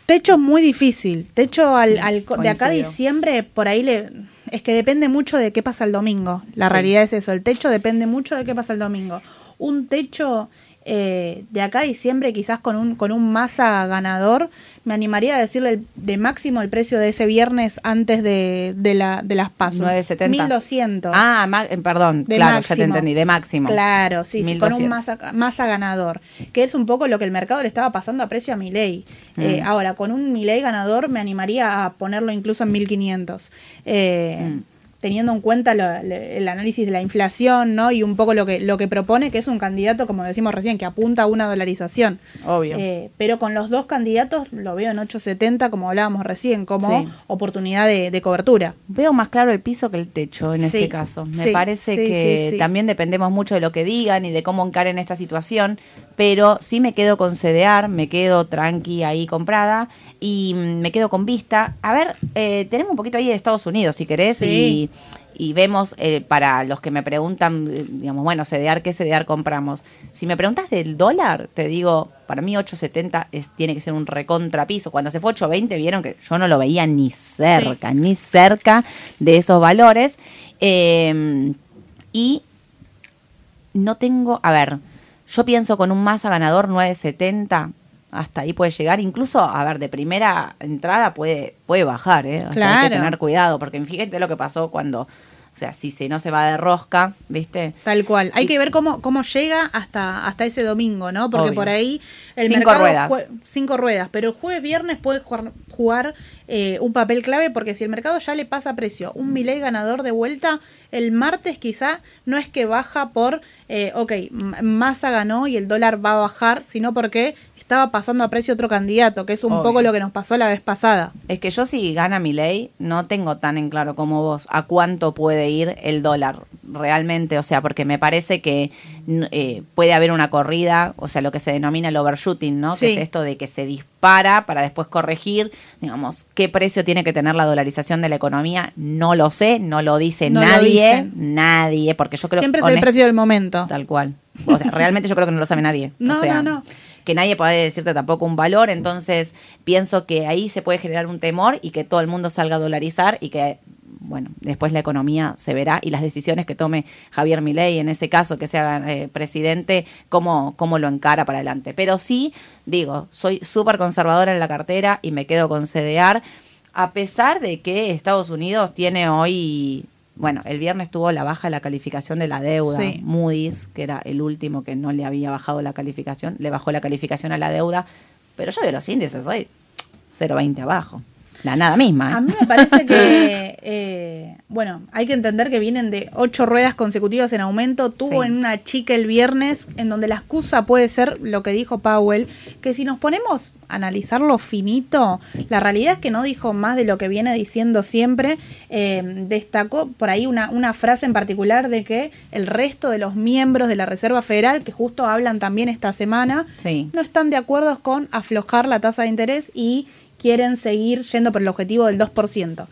Techo muy difícil. Techo al, de acá a diciembre, por ahí le... Es que depende mucho de qué pasa el domingo. La realidad es eso. El techo depende mucho de qué pasa el domingo. Un techo eh, de acá a diciembre, quizás con un, con un masa ganador, me animaría a decirle de máximo el precio de ese viernes antes de, de, la, de las pasos. 970. 1200. Ah, eh, perdón, claro, ya te entendí, de máximo. Claro, sí, con un masa, masa ganador, que es un poco lo que el mercado le estaba pasando a precio a mi ley. Eh, mm. ahora, con un mi ley ganador me animaría a ponerlo incluso en 1500. Eh, mm teniendo en cuenta el análisis de la inflación, ¿no? Y un poco lo que lo que propone, que es un candidato, como decimos recién, que apunta a una dolarización. Obvio. Eh, pero con los dos candidatos lo veo en 8.70, como hablábamos recién, como oportunidad de, cobertura. Veo más claro el piso que el techo en este caso. Me parece que también dependemos mucho de lo que digan y de cómo encaren esta situación, pero sí me quedo con cedear, me quedo tranqui ahí comprada y mm, me quedo con vista. A ver, eh, tenemos un poquito ahí de Estados Unidos, si querés, y, vemos, eh, para los que me preguntan, eh, digamos, bueno, CDR, ¿qué CDR compramos? Si me preguntas del dólar, te digo, para mí 8.70 es, tiene que ser un recontrapiso. Cuando se fue 8.20 vieron que yo no lo veía ni cerca, ni cerca de esos valores. Em, y no tengo, a ver, yo pienso con un masa ganador 9.70 hasta ahí puede llegar. Incluso, a ver, de primera entrada puede, puede bajar, ¿eh? O sea, hay que tener cuidado, porque fíjate lo que pasó cuando, o sea, si se no se va de rosca, ¿viste? Tal cual. Hay que ver cómo, cómo llega hasta, hasta ese domingo, ¿no? Porque por ahí el cinco ruedas. Cinco ruedas. Pero el jueves, viernes puede jugar, eh, un papel clave porque si el mercado ya le pasa precio, un Milei ganador de vuelta, el martes quizá no es que baja por, eh, ok, masa ganó y el dólar va a bajar, sino porque estaba pasando a precio otro candidato, que es un poco lo que nos pasó la vez pasada. Es que yo si gana mi ley, no tengo tan en claro como vos a cuánto puede ir el dólar realmente, o sea, porque me parece que eh, puede haber una corrida, o sea, lo que se denomina el overshooting, ¿no? Que es esto de que se dispara para después corregir, digamos, qué precio tiene que tener la dolarización de la economía, no lo sé, no lo dice nadie, nadie, porque yo creo Siempre es el precio del momento. Tal cual. O sea, realmente yo creo que no lo sabe nadie. [laughs] No, no, no que nadie puede decirte tampoco un valor, entonces pienso que ahí se puede generar un temor y que todo el mundo salga a dolarizar y que bueno, después la economía se verá y las decisiones que tome Javier Milei, en ese caso que sea eh, presidente, cómo, cómo lo encara para adelante. Pero sí, digo, soy súper conservadora en la cartera y me quedo con CDR, a pesar de que Estados Unidos tiene hoy bueno, el viernes tuvo la baja de la calificación de la deuda. Moody's, que era el último que no le había bajado la calificación, le bajó la calificación a la deuda. Pero yo veo los índices hoy 0,20 abajo la nada misma. ¿eh? A mí me parece que, eh, bueno, hay que entender que vienen de ocho ruedas consecutivas en aumento. Tuvo en una chica el viernes, en donde la excusa puede ser lo que dijo Powell, que si nos ponemos a analizarlo finito, la realidad es que no dijo más de lo que viene diciendo siempre. Eh, destacó por ahí una, una frase en particular de que el resto de los miembros de la Reserva Federal, que justo hablan también esta semana, no están de acuerdo con aflojar la tasa de interés y quieren seguir yendo por el objetivo del 2%.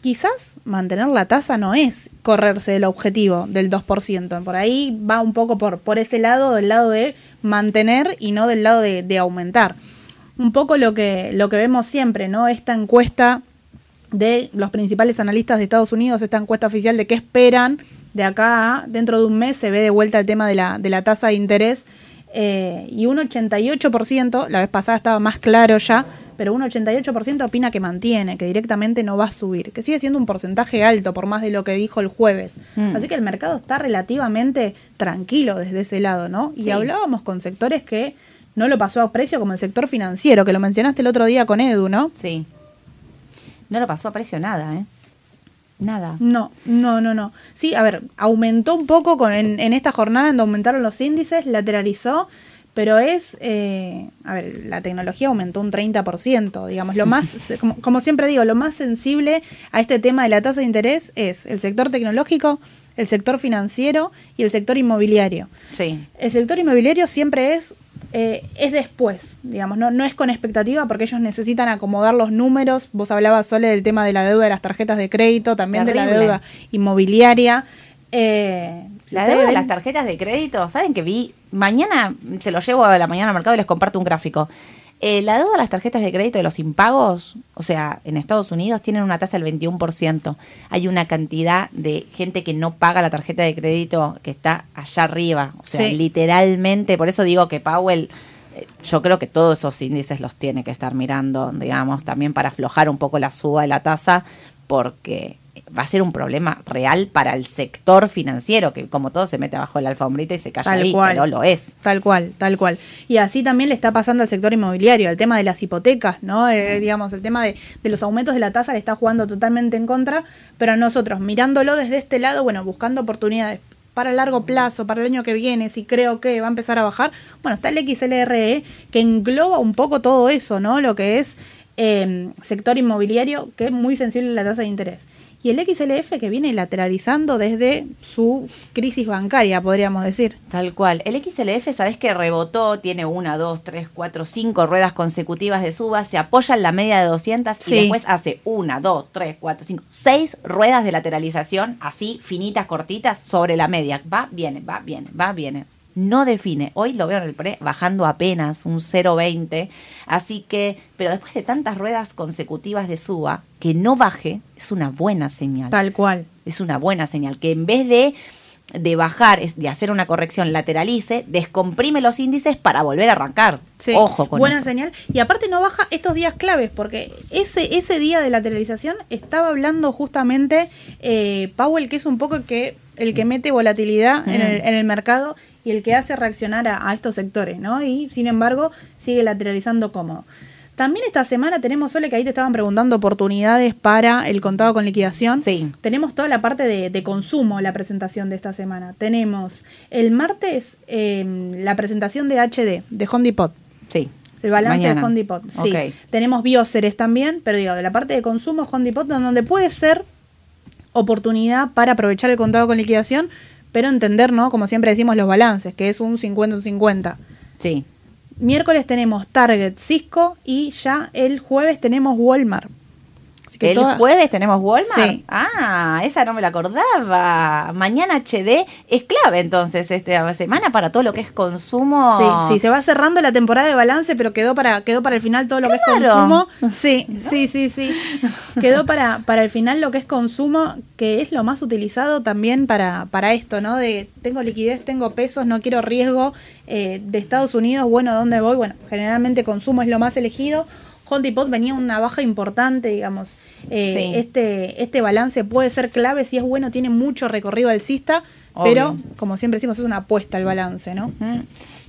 Quizás mantener la tasa no es correrse del objetivo del 2%. Por ahí va un poco por, por ese lado, del lado de mantener y no del lado de, aumentar. Un poco lo que, lo que vemos siempre, ¿no? Esta encuesta de los principales analistas de Estados Unidos, esta encuesta oficial de qué esperan de acá dentro de un mes se ve de vuelta el tema de la, de la tasa de interés eh, y un 88%, la vez pasada estaba más claro ya, pero un 88% opina que mantiene, que directamente no va a subir, que sigue siendo un porcentaje alto por más de lo que dijo el jueves. Mm. Así que el mercado está relativamente tranquilo desde ese lado, ¿no? Y hablábamos con sectores que no lo pasó a precio, como el sector financiero, que lo mencionaste el otro día con Edu, ¿no? Sí. No lo pasó a precio nada, ¿eh? Nada. No, no, no, no. Sí, a ver, aumentó un poco con, en, esta jornada en donde aumentaron los índices, lateralizó, pero es, eh, a ver, la tecnología aumentó un 30%, digamos, lo más, [laughs] como, como, siempre digo, lo más sensible a este tema de la tasa de interés es el sector tecnológico, el sector financiero y el sector inmobiliario. Sí. El sector inmobiliario siempre es eh, es después, digamos, no, no es con expectativa porque ellos necesitan acomodar los números. Vos hablabas, Sole, del tema de la deuda de las tarjetas de crédito, también de la deuda inmobiliaria. Eh, la deuda de las tarjetas de crédito, ¿saben que vi? Mañana se lo llevo a la mañana al mercado y les comparto un gráfico. Eh, la deuda de las tarjetas de crédito de los impagos, o sea, en Estados Unidos tienen una tasa del 21%. Hay una cantidad de gente que no paga la tarjeta de crédito que está allá arriba. O sea, literalmente, por eso digo que Powell, eh, yo creo que todos esos índices los tiene que estar mirando, digamos, también para aflojar un poco la suba de la tasa, porque va a ser un problema real para el sector financiero, que como todo se mete abajo de la alfombrita y se calla ahí, pero lo es. Tal cual, tal cual. Y así también le está pasando al sector inmobiliario, el tema de las hipotecas, ¿no? Eh, digamos, el tema de, de los aumentos de la tasa le está jugando totalmente en contra, pero nosotros mirándolo desde este lado, bueno, buscando oportunidades para largo plazo, para el año que viene, si creo que va a empezar a bajar, bueno, está el XLRE que engloba un poco todo eso, ¿no? Lo que es eh, sector inmobiliario, que es muy sensible a la tasa de interés y el XLF que viene lateralizando desde su crisis bancaria, podríamos decir. Tal cual. El XLF, sabes que rebotó, tiene una, dos, tres, cuatro, cinco ruedas consecutivas de suba, se apoya en la media de 200 y después hace una, dos, tres, cuatro, cinco, seis ruedas de lateralización, así finitas, cortitas, sobre la media. Va, viene, va, viene, va, viene no define. Hoy lo veo en el pre bajando apenas un 0,20. Así que, pero después de tantas ruedas consecutivas de suba, que no baje es una buena señal. Tal cual. Es una buena señal. Que en vez de de bajar, de hacer una corrección, lateralice, descomprime los índices para volver a arrancar. Ojo con Buena señal. Y aparte no baja estos días claves, porque ese, ese día de lateralización estaba hablando justamente eh, Powell, que es un poco que, el que mete volatilidad en, el, en el mercado y el que hace reaccionar a, estos sectores, ¿no? Y sin embargo sigue lateralizando cómodo. También esta semana tenemos, Sole, que ahí te estaban preguntando oportunidades para el contado con liquidación. Sí. Tenemos toda la parte de, consumo, la presentación de esta semana. Tenemos el martes em, la presentación de HD, de Hondipot. Sí. El balance de Hondipot. Sí. Tenemos Bioceres también, pero digo, de la parte de consumo, Hondipot, donde puede ser oportunidad para aprovechar el contado con liquidación, pero entender, ¿no? Como siempre decimos, los balances, que es un 50 un 50. Sí. Miércoles tenemos Target, Cisco y ya el jueves tenemos Walmart el jueves tenemos Walmart. Ah, esa no me la acordaba. Mañana HD es clave entonces esta semana para todo lo que es consumo. Sí, sí, se va cerrando la temporada de balance, pero quedó para quedó para el final todo lo que es consumo. [laughs] Sí, sí, sí, sí. Quedó para para el final lo que es consumo, que es lo más utilizado también para para esto, ¿no? De tengo liquidez, tengo pesos, no quiero riesgo eh, de Estados Unidos, bueno, ¿dónde voy? Bueno, generalmente consumo es lo más elegido Home Depot venía una baja importante, digamos. Eh, este, este balance puede ser clave si es bueno, tiene mucho recorrido alcista, pero como siempre decimos, es una apuesta el balance, ¿no?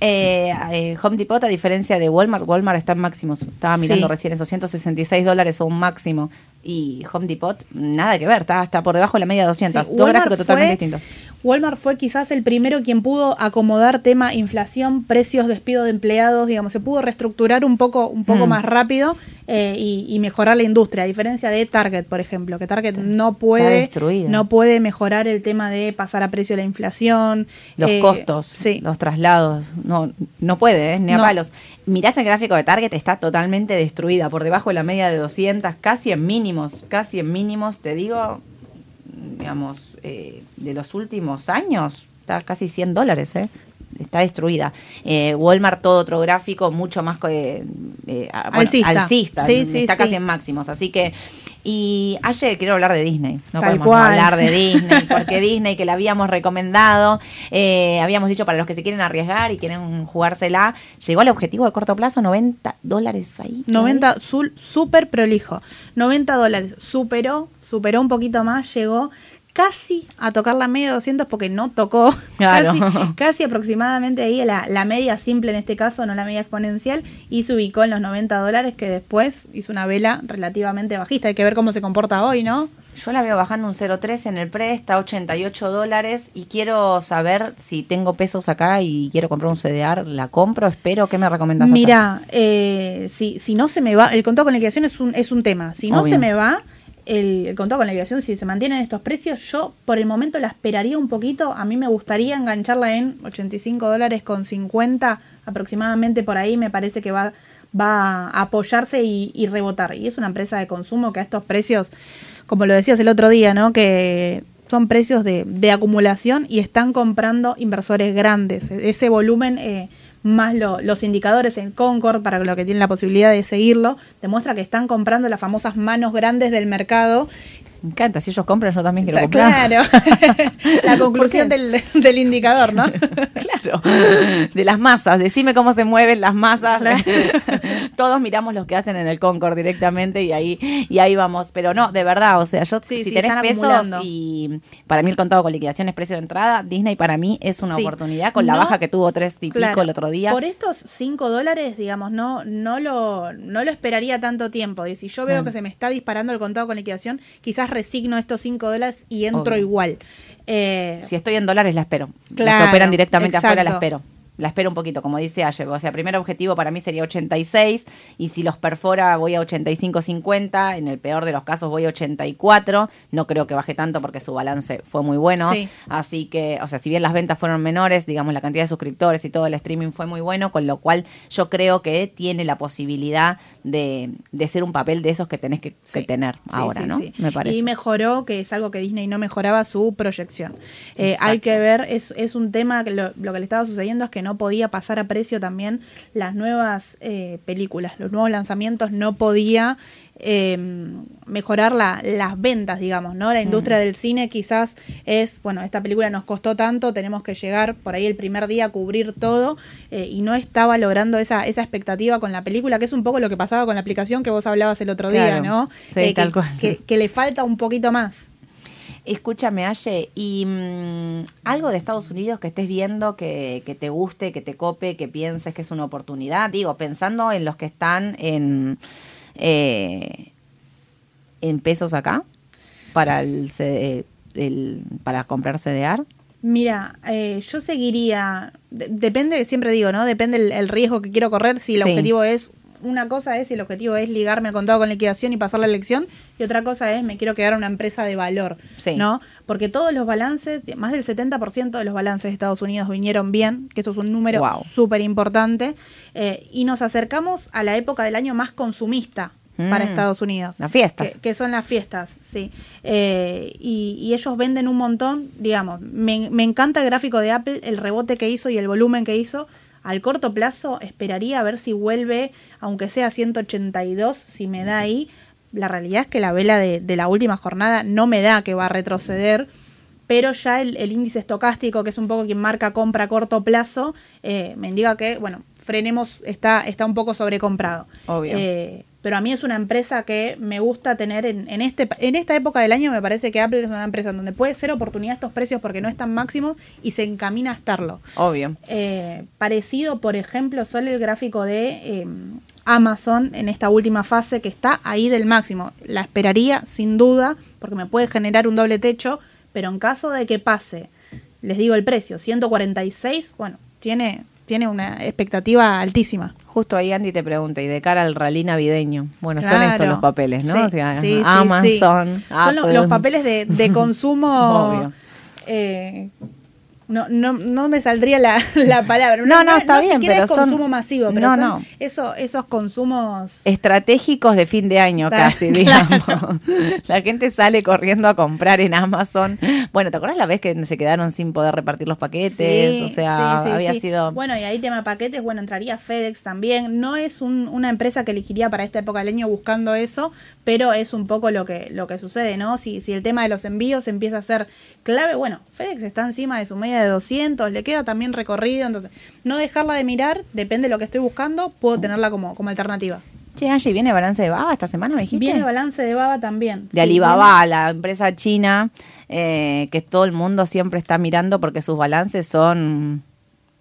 Eh, eh, Home Depot, a diferencia de Walmart, Walmart está en máximos. Estaba mirando recién esos 166 dólares o un máximo. Y Home Depot, nada que ver, está, está por debajo de la media de 200. Dos gráficos totalmente distintos. Walmart fue quizás el primero quien pudo acomodar tema inflación, precios, despido de empleados, digamos, se pudo reestructurar un poco, un poco mm. más rápido eh, y, mejorar la industria, a diferencia de Target, por ejemplo, que Target no puede, no puede mejorar el tema de pasar a precio la inflación, los eh, costos, los traslados, no, no puede, ¿eh? ni a palos. Mirás el gráfico de Target, está totalmente destruida, por debajo de la media de 200, casi en mínimos, casi en mínimos, te digo, digamos, eh, de los últimos años, está casi 100 dólares, ¿eh? está destruida. Eh, Walmart, todo otro gráfico, mucho más eh, eh alcista, está casi en máximos. Así que, y ayer quiero hablar de Disney. No podemos hablar de [laughs] Disney, porque Disney, que la habíamos recomendado, habíamos dicho para los que se quieren arriesgar y quieren jugársela, llegó al objetivo de corto plazo, 90 dólares ahí. 90, súper prolijo. 90 dólares, superó, superó un poquito más, llegó casi a tocar la media de 200 porque no tocó. [laughs] Claro. Casi, aproximadamente ahí la, la, media simple en este caso, no la media exponencial, y se ubicó en los 90 dólares que después hizo una vela relativamente bajista. Hay que ver cómo se comporta hoy, ¿no? Yo la veo bajando un 0,3 en el pre, está 88 dólares y quiero saber si tengo pesos acá y quiero comprar un CDR, ¿la compro? Espero, ¿qué me recomiendas? Mira, eh, si, si no se me va, el contado con liquidación es un, es un tema, si no se me va el, el contado con la liquidación, si se mantienen estos precios, yo por el momento la esperaría un poquito. A mí me gustaría engancharla en 85 dólares con 50 aproximadamente por ahí. Me parece que va, va a apoyarse y, rebotar. Y es una empresa de consumo que a estos precios, como lo decías el otro día, ¿no? Que son precios de, acumulación y están comprando inversores grandes. Ese volumen eh, más los indicadores en Concord, para lo que tienen la posibilidad de seguirlo, demuestra que están comprando las famosas manos grandes del mercado me encanta, si ellos compran, yo también quiero comprar. Claro, [laughs] la conclusión del, indicador, ¿no? [laughs] claro, de las masas, decime cómo se mueven las masas. [laughs] Todos miramos lo que hacen en el Concord directamente y ahí y ahí vamos, pero no, de verdad, o sea, yo si tenés pesos y para mí el contado con liquidación es precio de entrada, Disney para mí es una oportunidad con la baja que tuvo tres y pico el otro día. Por estos cinco dólares, digamos, no no lo no lo esperaría tanto tiempo. Y si yo veo mm. que se me está disparando el contado con liquidación, quizás resigno estos 5 dólares y entro igual. Eh, si estoy en dólares, la espero. Claro, que operan directamente afuera, la espero la espero un poquito, como dice Aye. O sea, primer objetivo para mí sería 86 y si los perfora voy a 85-50, en el peor de los casos voy a 84. No creo que baje tanto porque su balance fue muy bueno. Así que, o sea, si bien las ventas fueron menores, digamos, la cantidad de suscriptores y todo el streaming fue muy bueno, con lo cual yo creo que tiene la posibilidad de, de ser un papel de esos que tenés que, tener ahora, ¿no? Me parece. Y mejoró, que es algo que Disney no mejoraba, su proyección. Eh, hay que ver, es, es un tema, que lo, lo que le estaba sucediendo es que no no podía pasar a precio también las nuevas eh, películas, los nuevos lanzamientos, no podía em, mejorar las ventas, digamos, ¿no? La industria del cine quizás es, bueno, esta película nos costó tanto, tenemos que llegar por ahí el primer día a cubrir todo eh, y no estaba logrando esa, esa expectativa con la película, que es un poco lo que pasaba con la aplicación que vos hablabas el otro día, ¿no? Sí, eh, tal cual. que le falta un poquito más. Escúchame, Aye, y mm, algo de Estados Unidos que estés viendo que, que, te guste, que te cope, que pienses que es una oportunidad. Digo, pensando en los que están en, eh, en pesos acá para el, el para comprar CDR. Mira, eh, yo seguiría, depende, siempre digo, ¿no? Depende el, riesgo que quiero correr, si el objetivo es una cosa es si el objetivo es ligarme el contado con liquidación y pasar la elección y otra cosa es me quiero quedar una empresa de valor, ¿no? Porque todos los balances, más del 70% de los balances de Estados Unidos vinieron bien, que esto es un número súper importante, eh, y nos acercamos a la época del año más consumista para mm. Estados Unidos. Las fiestas. Que, son las fiestas, sí. Eh, y, ellos venden un montón, digamos, me, me encanta el gráfico de Apple, el rebote que hizo y el volumen que hizo, al corto plazo esperaría a ver si vuelve, aunque sea 182, si me da ahí. La realidad es que la vela de, la última jornada no me da que va a retroceder, pero ya el, índice estocástico, que es un poco quien marca compra a corto plazo, eh, me indica que, bueno, frenemos, está, está un poco sobrecomprado. Obvio. Eh, pero a mí es una empresa que me gusta tener en, en, este, en esta época del año. Me parece que Apple es una empresa donde puede ser oportunidad estos precios porque no están máximos y se encamina a estarlo. Obvio. Eh, parecido, por ejemplo, solo el gráfico de em, Amazon en esta última fase que está ahí del máximo. La esperaría sin duda porque me puede generar un doble techo, pero en caso de que pase, les digo el precio, 146, bueno, tiene tiene una expectativa altísima. Justo ahí Andy te pregunta, y de cara al rally navideño, bueno, son estos los papeles, ¿no? Sí, Amazon, Son los, papeles de, de [laughs] consumo eh, no, no, no me saldría la, [laughs] la palabra. No, no, está bien, pero es consumo masivo, pero son Eso, esos consumos estratégicos de fin de año casi, [laughs] digamos. la gente sale corriendo a comprar en Amazon. Bueno, ¿te acuerdas la vez que se quedaron sin poder repartir los paquetes? o sea, había sido Bueno, y ahí tema paquetes, bueno, entraría FedEx también. No es un, una empresa que elegiría para esta época del año buscando eso, pero es un poco lo que lo que sucede, ¿no? Si si el tema de los envíos empieza a ser clave, bueno, FedEx está encima de su media de 200, le queda también recorrido, entonces no dejarla de mirar, depende de lo que estoy buscando, puedo tenerla como, como alternativa. Che, Angie, ¿viene balance de Baba esta semana, me dijiste? Viene balance de Baba también. De Alibaba, la empresa china, eh, que todo el mundo siempre está mirando porque sus balances son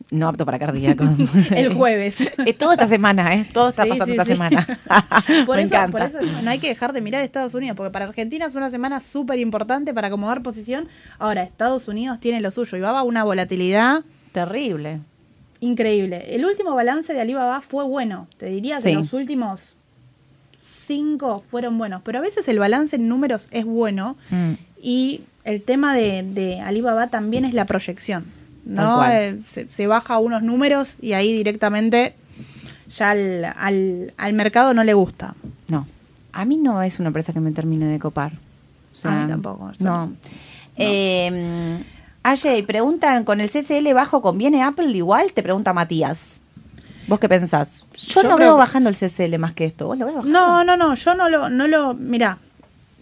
no apto para cardíacos. [laughs] [laughs] el jueves. es toda esta semana, ¿eh? Todo está pasando esta semana. [laughs] por, eso, por eso no hay que dejar de mirar Estados Unidos, porque para Argentina es una semana súper importante para acomodar posición. Ahora, Estados Unidos tiene lo suyo y va a una volatilidad terrible. Increíble. El último balance de Alibaba fue bueno. Te diría que los últimos cinco fueron buenos, pero a veces el balance en números es bueno mm. y el tema de, de Alibaba también es la proyección. ¿No? Eh, se, baja unos números y ahí directamente ya al, al, mercado no le gusta. No, a mí no es una empresa que me termine de copar. a mí tampoco. No. Eh, preguntan, ¿con el CCL bajo conviene Apple igual? Te pregunta Matías. ¿Vos qué pensás? Yo, no veo bajando el CCL más que esto. ¿Vos lo ves bajando? No, no, no. Yo no lo, no lo. Mirá,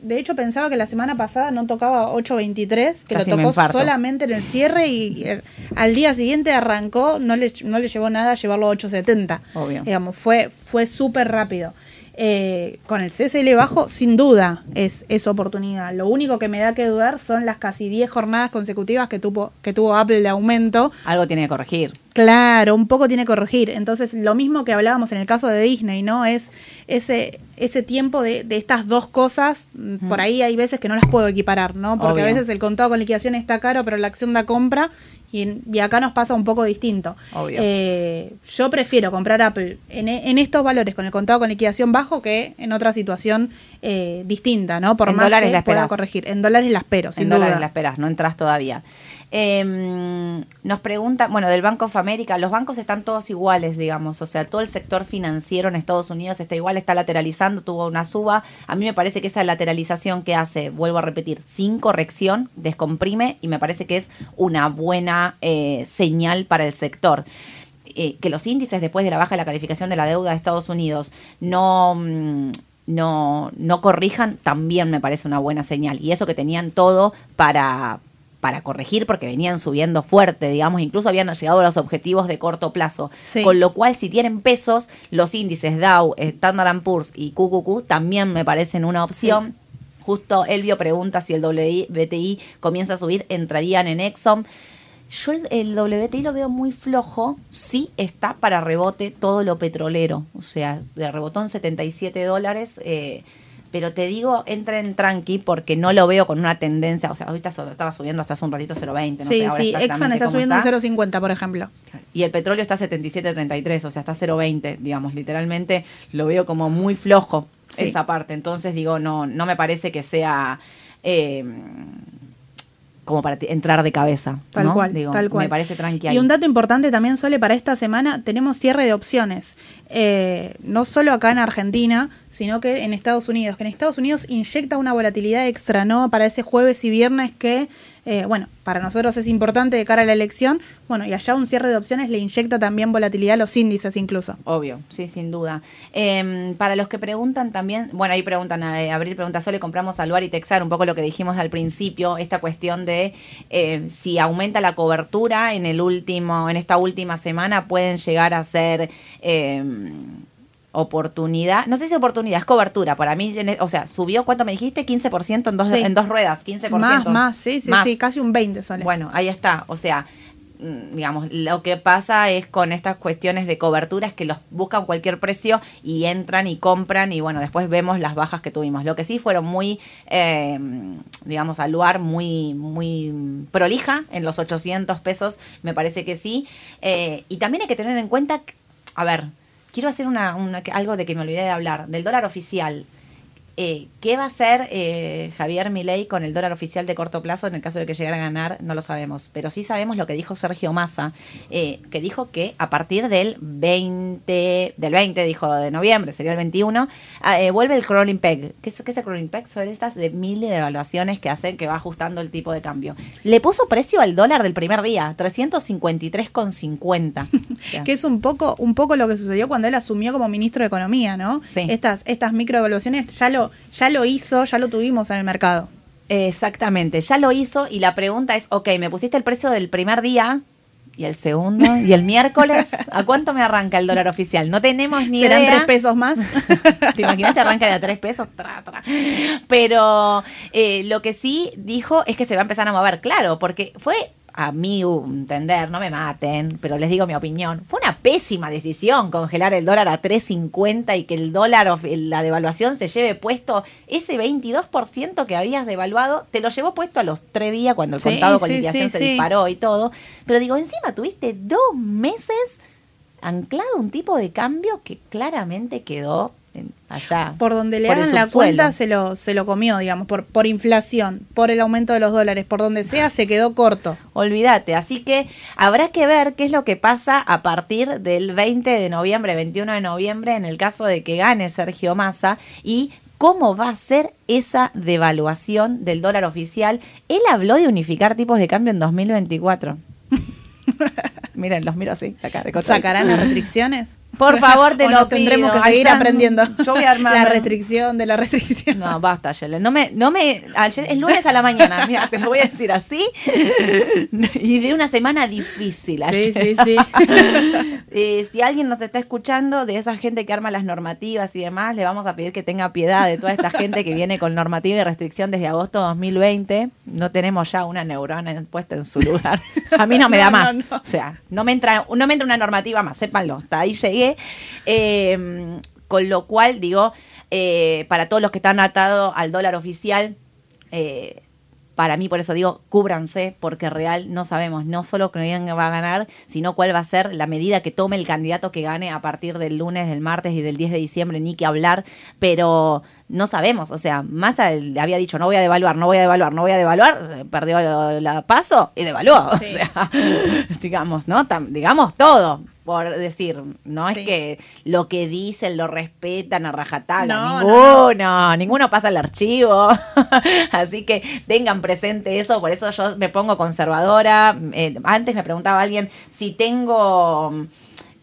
de hecho pensaba que la semana pasada no tocaba 8.23, que lo tocó solamente en el cierre y, al día siguiente arrancó, no le, no le llevó nada llevarlo a 8.70. Obvio. Digamos, fue, fue súper rápido. Eh, con el CSL bajo, sin duda, es, es oportunidad. Lo único que me da que dudar son las casi 10 jornadas consecutivas que tuvo, que tuvo Apple de aumento. Algo tiene que corregir. Claro, un poco tiene que corregir. Entonces, lo mismo que hablábamos en el caso de Disney, ¿no? Es ese, ese tiempo de, de estas dos cosas, mm. por ahí hay veces que no las puedo equiparar, ¿no? Porque a veces el contado con liquidación está caro, pero la acción da compra y, acá nos pasa un poco distinto. Eh, yo prefiero comprar Apple en, estos valores con el contado con liquidación bajo que en otra situación eh, distinta, ¿no? Por en más dólares que la pueda corregir. En dólares la espero, sin en dólares la esperas, no entras todavía. Eh, nos pregunta, bueno, del Banco of America, los bancos están todos iguales, digamos, o sea, todo el sector financiero en Estados Unidos está igual, está lateralizando, tuvo una suba. A mí me parece que esa lateralización que hace, vuelvo a repetir, sin corrección, descomprime y me parece que es una buena eh, señal para el sector. Eh, que los índices después de la baja de la calificación de la deuda de Estados Unidos no... Mm, no, no corrijan, también me parece una buena señal. Y eso que tenían todo para, para corregir porque venían subiendo fuerte, digamos, incluso habían llegado a los objetivos de corto plazo. Con lo cual, si tienen pesos, los índices Dow, Standard Poor's y QQQ también me parecen una opción. Justo Elvio pregunta si el WTI comienza a subir, entrarían en Exxon. Yo el, WTI lo veo muy flojo, sí está para rebote todo lo petrolero, o sea, de rebotón 77 dólares. Eh, pero te digo, entra en tranqui porque no lo veo con una tendencia, o sea, ahorita estaba subiendo hasta hace un ratito 0.20, no sí, sé Sí, Exxon está subiendo está. 0.50, por ejemplo. Y el petróleo está a 77.33, o sea, está 0.20, digamos, literalmente lo veo como muy flojo esa parte, entonces digo, no no me parece que sea eh, como para entrar de cabeza. Tal cual, tal cual. Me parece tranquilo. Y un dato importante también, Sole, para esta semana tenemos cierre de opciones. Eh, no solo acá en Argentina, sino que en Estados Unidos. Que en Estados Unidos inyecta una volatilidad extra, ¿no? Para ese jueves y viernes que eh, bueno, para nosotros es importante de cara a la elección, bueno, y allá un cierre de opciones le inyecta también volatilidad a los índices incluso. Obvio, sí, sin duda. Em, para los que preguntan también, bueno, ahí preguntan, eh, Abril pregunta, ¿solo compramos Aluar y Texar? Un poco lo que dijimos al principio, esta cuestión de eh, si aumenta la cobertura en el último, en esta última semana, pueden llegar a ser... Oportunidad, no sé si oportunidad, es cobertura. Para mí, e, o sea, subió, ¿cuánto me dijiste? 15% en dos, en dos ruedas, 15%. Más, más, sí, sí, sí, casi un 20 sale. Bueno, ahí está. O sea, Mm, digamos, lo que pasa es con estas cuestiones de cobertura es que los buscan cualquier precio y entran y compran y bueno, después vemos las bajas que tuvimos. Lo que sí fueron muy, eh, digamos, al lugar muy, muy prolija en los 800 pesos, me parece que sí. Eh, y también hay que tener en cuenta, a ver, quiero hacer una, algo de que me olvidé de hablar, del dólar oficial. Eh, ¿Qué va a hacer eh, Javier Milei con el dólar oficial de corto plazo en el caso de que llegara a ganar? No lo sabemos, pero sí sabemos lo que dijo Sergio Massa, eh, que dijo que a partir del 20, del 20, dijo de noviembre, sería el 21, ah, vuelve el crawling peg. ¿Qué es, ¿Qué es el crawling peg? Son estas de miles de evaluaciones que hacen que va ajustando el tipo de cambio. Le puso precio al dólar del primer día, 353,50. [laughs] que es un poco, un poco lo que sucedió cuando él asumió como ministro de Economía, ¿no? Sí. Estas, estas microevaluaciones ya lo ya lo hizo, ya lo tuvimos en el mercado. Exactamente, ya lo hizo y la pregunta es, ok, me pusiste el precio del primer día y el segundo y el miércoles, ¿a cuánto me arranca el dólar oficial? No tenemos ni ¿Serán idea. tres pesos más? [laughs] ¿Te imaginas que arranca de a tres pesos? Tra, tra. Pero eh, lo que sí dijo es que se va a empezar a mover, claro, porque fue a mi entender, no me maten, pero les digo mi opinión, fue una pésima decisión congelar el dólar a 3.50 y que el dólar, la devaluación se lleve puesto ese 22% que habías devaluado, te lo llevó puesto a los tres días cuando el contado con liquidación se disparó y todo. Pero digo, encima tuviste dos meses anclado un tipo de cambio que claramente quedó allá. Por donde le hagan la cuenta se lo, se lo comió, digamos, por, por inflación, por el aumento de los dólares, por donde sea, se quedó corto. Olvídate, así que habrá que ver qué es lo que pasa a partir del 20 de noviembre, 21 de noviembre, en el caso de que gane Sergio Massa y cómo va a ser esa devaluación del dólar oficial. Él habló de unificar tipos de cambio en 2024. [laughs] Miren, los miro así, acá de ¿Sacarán las restricciones? Por [laughs] favor, te lo tendremos que seguir aprendiendo. Yo voy a armar la restricción de la restricción. No, basta, Yelen. No me, no me, el lunes a la mañana, mira, te lo voy a decir así. y de una semana difícil. Sí, sí, sí. [laughs] eh, si alguien nos está escuchando de esa gente que arma las normativas y demás, le vamos a pedir que tenga piedad de toda esta gente que viene con normativa y restricción desde agosto de 2020. No tenemos ya una neurona puesta en su lugar. A mí no me da más. O sea, no me entra, no me entra una normativa más, sépanlo. Hasta ahí llegué Em, con lo cual, digo, eh, para todos los que están atados al dólar oficial, eh, para mí, por eso digo, cúbranse, porque real no sabemos no solo quién va a ganar, sino cuál va a ser la medida que tome el candidato que gane a partir del lunes, del martes y del 10 de diciembre, ni que hablar, pero no sabemos, o sea, Massa había dicho no voy a devaluar, no voy a devaluar, no voy a devaluar, eh, perdió la paso y devaluó, [laughs] o sea, [laughs] digamos, ¿no? digamos todo, por decir, no es que lo que dicen lo respetan a rajatabla, ninguno, ninguno pasa el archivo, [laughs] así que tengan presente eso, por eso yo me pongo conservadora, eh, antes me preguntaba alguien si tengo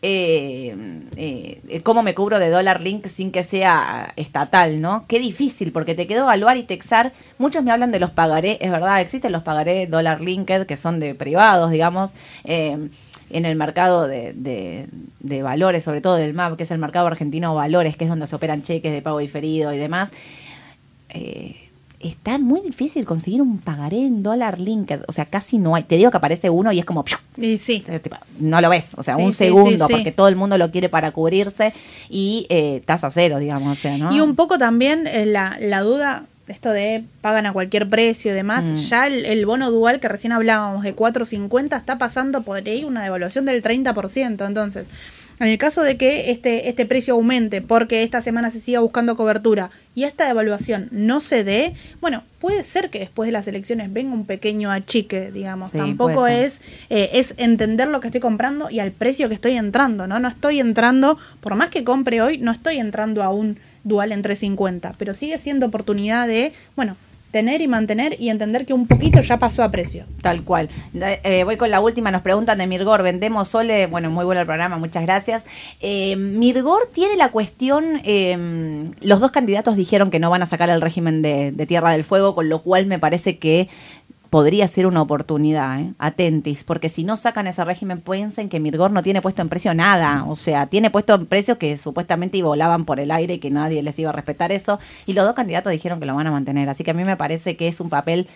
eh, eh, cómo me cubro de dólar link sin que sea estatal, ¿no? Qué difícil, porque te quedó evaluar y texar. Muchos me hablan de los pagaré, es verdad, existen los pagaré dólar linked, que son de privados, digamos, eh, en el mercado de, de, valores, sobre todo del MAP, que es el mercado argentino de valores, que es donde se operan cheques de pago diferido y demás. Eh, está muy difícil conseguir un pagaré en dólar linked. O sea, casi no hay. Te digo que aparece uno y es como. Y sí. No lo ves. O sea, un segundo, porque todo el mundo lo quiere para cubrirse y eh, tasa cero, digamos. O sea, ¿no? Y un poco también eh, la, la duda. Esto de pagan a cualquier precio y demás, mm. ya el, bono dual que recién hablábamos de 4.50 está pasando por ahí una devaluación del 30%. Entonces, en el caso de que este, este precio aumente porque esta semana se siga buscando cobertura y esta evaluación no se dé, bueno, puede ser que después de las elecciones venga un pequeño achique, digamos. Tampoco es, eh, es entender lo que estoy comprando y al precio que estoy entrando, ¿no? No estoy entrando, por más que compre hoy, no estoy entrando a un dual en 350, pero sigue siendo oportunidad de, bueno, tener y mantener y entender que un poquito ya pasó a precio. Tal cual. Eh, voy con la última, nos preguntan de Mirgor, vendemos Sole, bueno, muy bueno el programa, muchas gracias. Eh, Mirgor tiene la cuestión, eh, los dos candidatos dijeron que no van a sacar el régimen de, Tierra del Fuego, con lo cual me parece que podría ser una oportunidad, ¿eh? atentis, porque si no sacan ese régimen, piensen que Mirgor no tiene puesto en precio nada, o sea, tiene puesto en precio que supuestamente volaban por el aire y que nadie les iba a respetar eso, y los dos candidatos dijeron que lo van a mantener, así que a mí me parece que es un papel,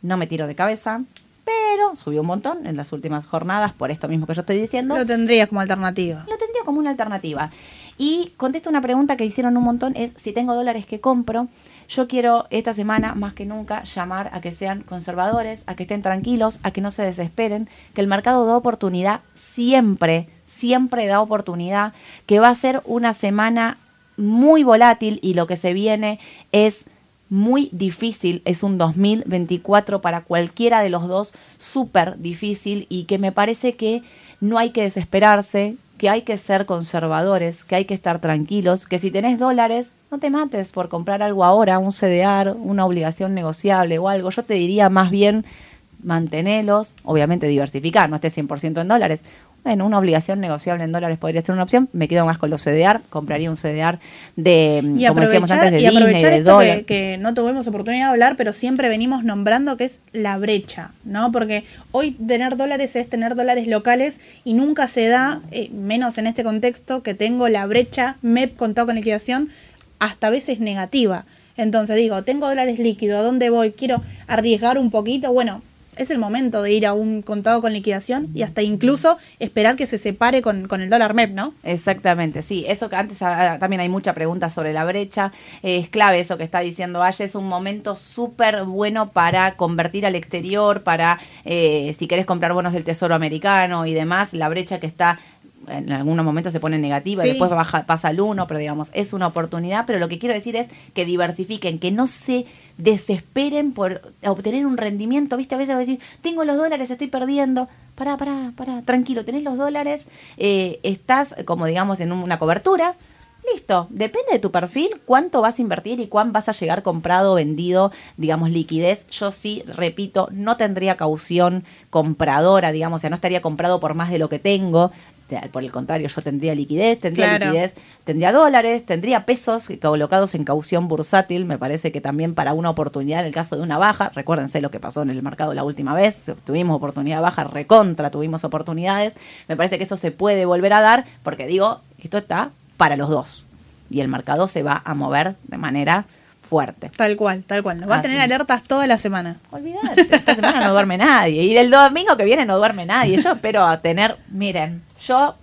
no me tiro de cabeza, pero subió un montón en las últimas jornadas por esto mismo que yo estoy diciendo. Lo tendría como alternativa. Lo tendría como una alternativa. Y contesto una pregunta que hicieron un montón, es si tengo dólares que compro. Yo quiero esta semana, más que nunca, llamar a que sean conservadores, a que estén tranquilos, a que no se desesperen, que el mercado da oportunidad siempre, siempre da oportunidad, que va a ser una semana muy volátil y lo que se viene es muy difícil, es un 2024 para cualquiera de los dos súper difícil y que me parece que no hay que desesperarse, que hay que ser conservadores, que hay que estar tranquilos, que si tenés dólares no te mates por comprar algo ahora, un CDR, una obligación negociable o algo. Yo te diría más bien mantenerlos, obviamente diversificar, no estés 100% en dólares. Bueno, una obligación negociable en dólares podría ser una opción. Me quedo más con los CDR, compraría un CDR de, como decíamos antes, de y aprovechar de esto que, que, no tuvimos oportunidad de hablar, pero siempre venimos nombrando que es la brecha, ¿no? Porque hoy tener dólares es tener dólares locales y nunca se da, eh, menos en este contexto, que tengo la brecha MEP contado con liquidación hasta a veces negativa. Entonces digo, tengo dólares líquidos, ¿a dónde voy? Quiero arriesgar un poquito. Bueno, es el momento de ir a un contado con liquidación y hasta incluso esperar que se separe con, el dólar MEP, ¿no? Exactamente, sí. Eso que antes ah, también hay mucha pregunta sobre la brecha. es clave eso que está diciendo Aye. Es un momento súper bueno para convertir al exterior, para eh, si querés comprar bonos del Tesoro americano y demás. La brecha que está en algunos momentos se pone negativa y después baja, pasa al 1, pero digamos, es una oportunidad, pero lo que quiero decir es que diversifiquen, que no se desesperen por obtener un rendimiento, viste, a veces a decir, tengo los dólares, estoy perdiendo, pará, pará, pará, tranquilo, tenés los dólares, eh, estás como digamos en una cobertura, Listo, depende de tu perfil, cuánto vas a invertir y cuán vas a llegar comprado, vendido, digamos, liquidez. Yo sí, repito, no tendría caución compradora, digamos, o sea, no estaría comprado por más de lo que tengo. Por el contrario, yo tendría liquidez, tendría liquidez, tendría dólares, tendría pesos colocados en caución bursátil. Me parece que también para una oportunidad, en el caso de una baja, recuérdense lo que pasó en el mercado la última vez, tuvimos oportunidad baja, recontra tuvimos oportunidades. Me parece que eso se puede volver a dar, porque digo, esto está para los dos. Y el mercado se va a mover de manera fuerte. Tal cual, tal cual. Nos va a tener alertas toda la semana. Olvídate, esta semana no duerme nadie. Y el domingo que viene no duerme nadie. Yo espero tener, miren, yo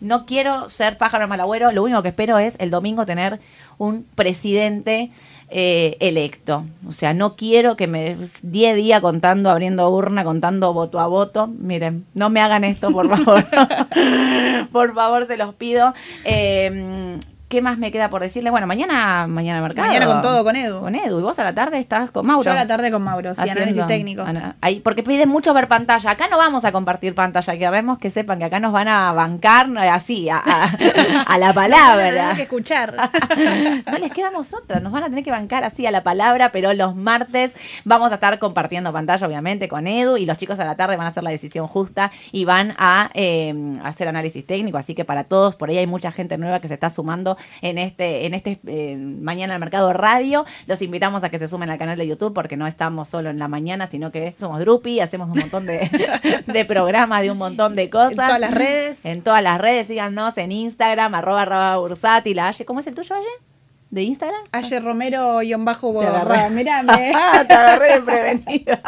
no quiero ser pájaro malagüero, lo único que espero es el domingo tener un presidente eh, electo. O sea, no quiero que me 10 días contando, abriendo urna, contando voto a voto. Miren, no me hagan esto, por favor. [laughs] [laughs] por favor, se los pido. Eh, ¿Qué más me queda por decirle? Bueno, mañana, mañana mercado. Mañana con todo, con Edu. Con Edu. ¿Y vos a la tarde estás con Mauro? Yo a la tarde con Mauro, sí, análisis técnico. ahí, porque piden mucho ver pantalla. Acá no vamos a compartir pantalla. Queremos que sepan que acá nos van a bancar así, [laughs] a, la palabra. No, que escuchar. [laughs] no les quedamos otra. Nos van a tener que bancar así a la palabra, pero los martes vamos a estar compartiendo pantalla, obviamente, con Edu. Y los chicos a la tarde van a hacer la decisión justa y van a eh, hacer análisis técnico. Así que para todos, por ahí hay mucha gente nueva que se está sumando en este, en este eh, Mañana al Mercado Radio. Los invitamos a que se sumen al canal de YouTube porque no estamos solo en la mañana, sino que somos Drupi, hacemos un montón de, [laughs] de programas, de un montón de cosas. En todas las redes. En todas las redes, síganos en Instagram, arroba, arroba bursátil, ¿Cómo es el tuyo, Aye? ¿De Instagram? Ayer Romero y bajo Te agarré. Mirame. [laughs] Te agarré de prevenida.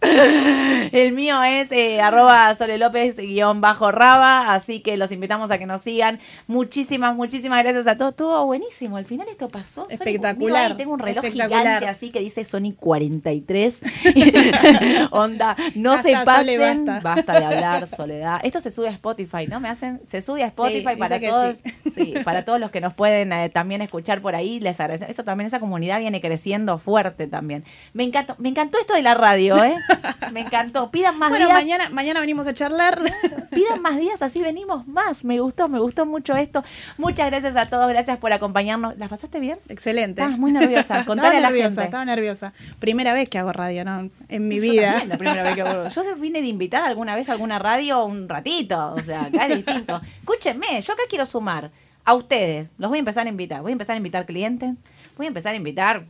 [laughs] El mío es eh, arroba Sole López guion bajo Raba, así que los invitamos a que nos sigan. Muchísimas, muchísimas gracias a todos. Estuvo buenísimo. Al final esto pasó. Espectacular. tengo un reloj gigante así que dice Sony 43. [laughs] Onda, no se pasen. basta. de hablar, Soledad. Esto se sube a Spotify, ¿no? Me hacen, se sube a Spotify para todos. Sí. para todos los que nos pueden eh, también escuchar por ahí les agradecemos. Eso también, esa comunidad viene creciendo fuerte también. Me encantó, me encantó esto de la radio, ¿eh? [laughs] Me encantó. Pidan más bueno, mañana, mañana venimos a charlar. [laughs] Pidan más días, así venimos más. Me gustó, me gustó mucho esto. Muchas gracias a todos, gracias por acompañarnos. ¿Las pasaste bien? Excelente. Estabas muy nerviosa. [laughs] Contale estaba nerviosa, estaba nerviosa. Primera vez que hago radio, ¿no? En mi vida. la primera vez que hago. Yo vine de invitada alguna vez a alguna radio un ratito. O sea, acá es distinto. Escúchenme, yo acá quiero sumar a ustedes, los voy a empezar a invitar. Voy a empezar a invitar clientes, voy a empezar a invitar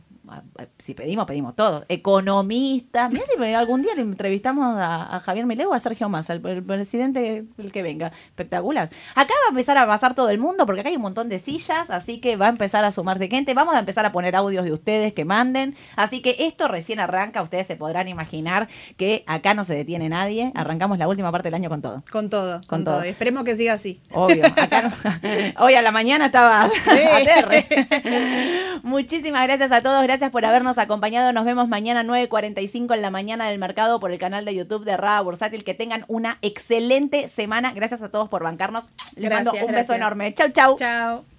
si pedimos, pedimos todo. Economistas. Mira si algún día le entrevistamos a, Javier Mileo o a Sergio Massa, el, presidente el que venga. Espectacular. Acá va a empezar a pasar todo el mundo porque acá hay un montón de sillas, así que va a empezar a sumarse gente. Vamos a empezar a poner audios de ustedes que manden. Así que esto recién arranca. Ustedes se podrán imaginar que acá no se detiene nadie. Arrancamos la última parte del año con todo. Con todo, con, todo. Esperemos que siga así. Obvio. Acá [laughs] Hoy a la mañana estaba [laughs] Muchísimas gracias a todos. Gracias por habernos acompañado. Nos vemos mañana 9.45 en la mañana del mercado por el canal de YouTube de Rada Bursátil. Que tengan una excelente semana. Gracias a todos por bancarnos. Les mando un beso enorme. Chau, chau. Chao.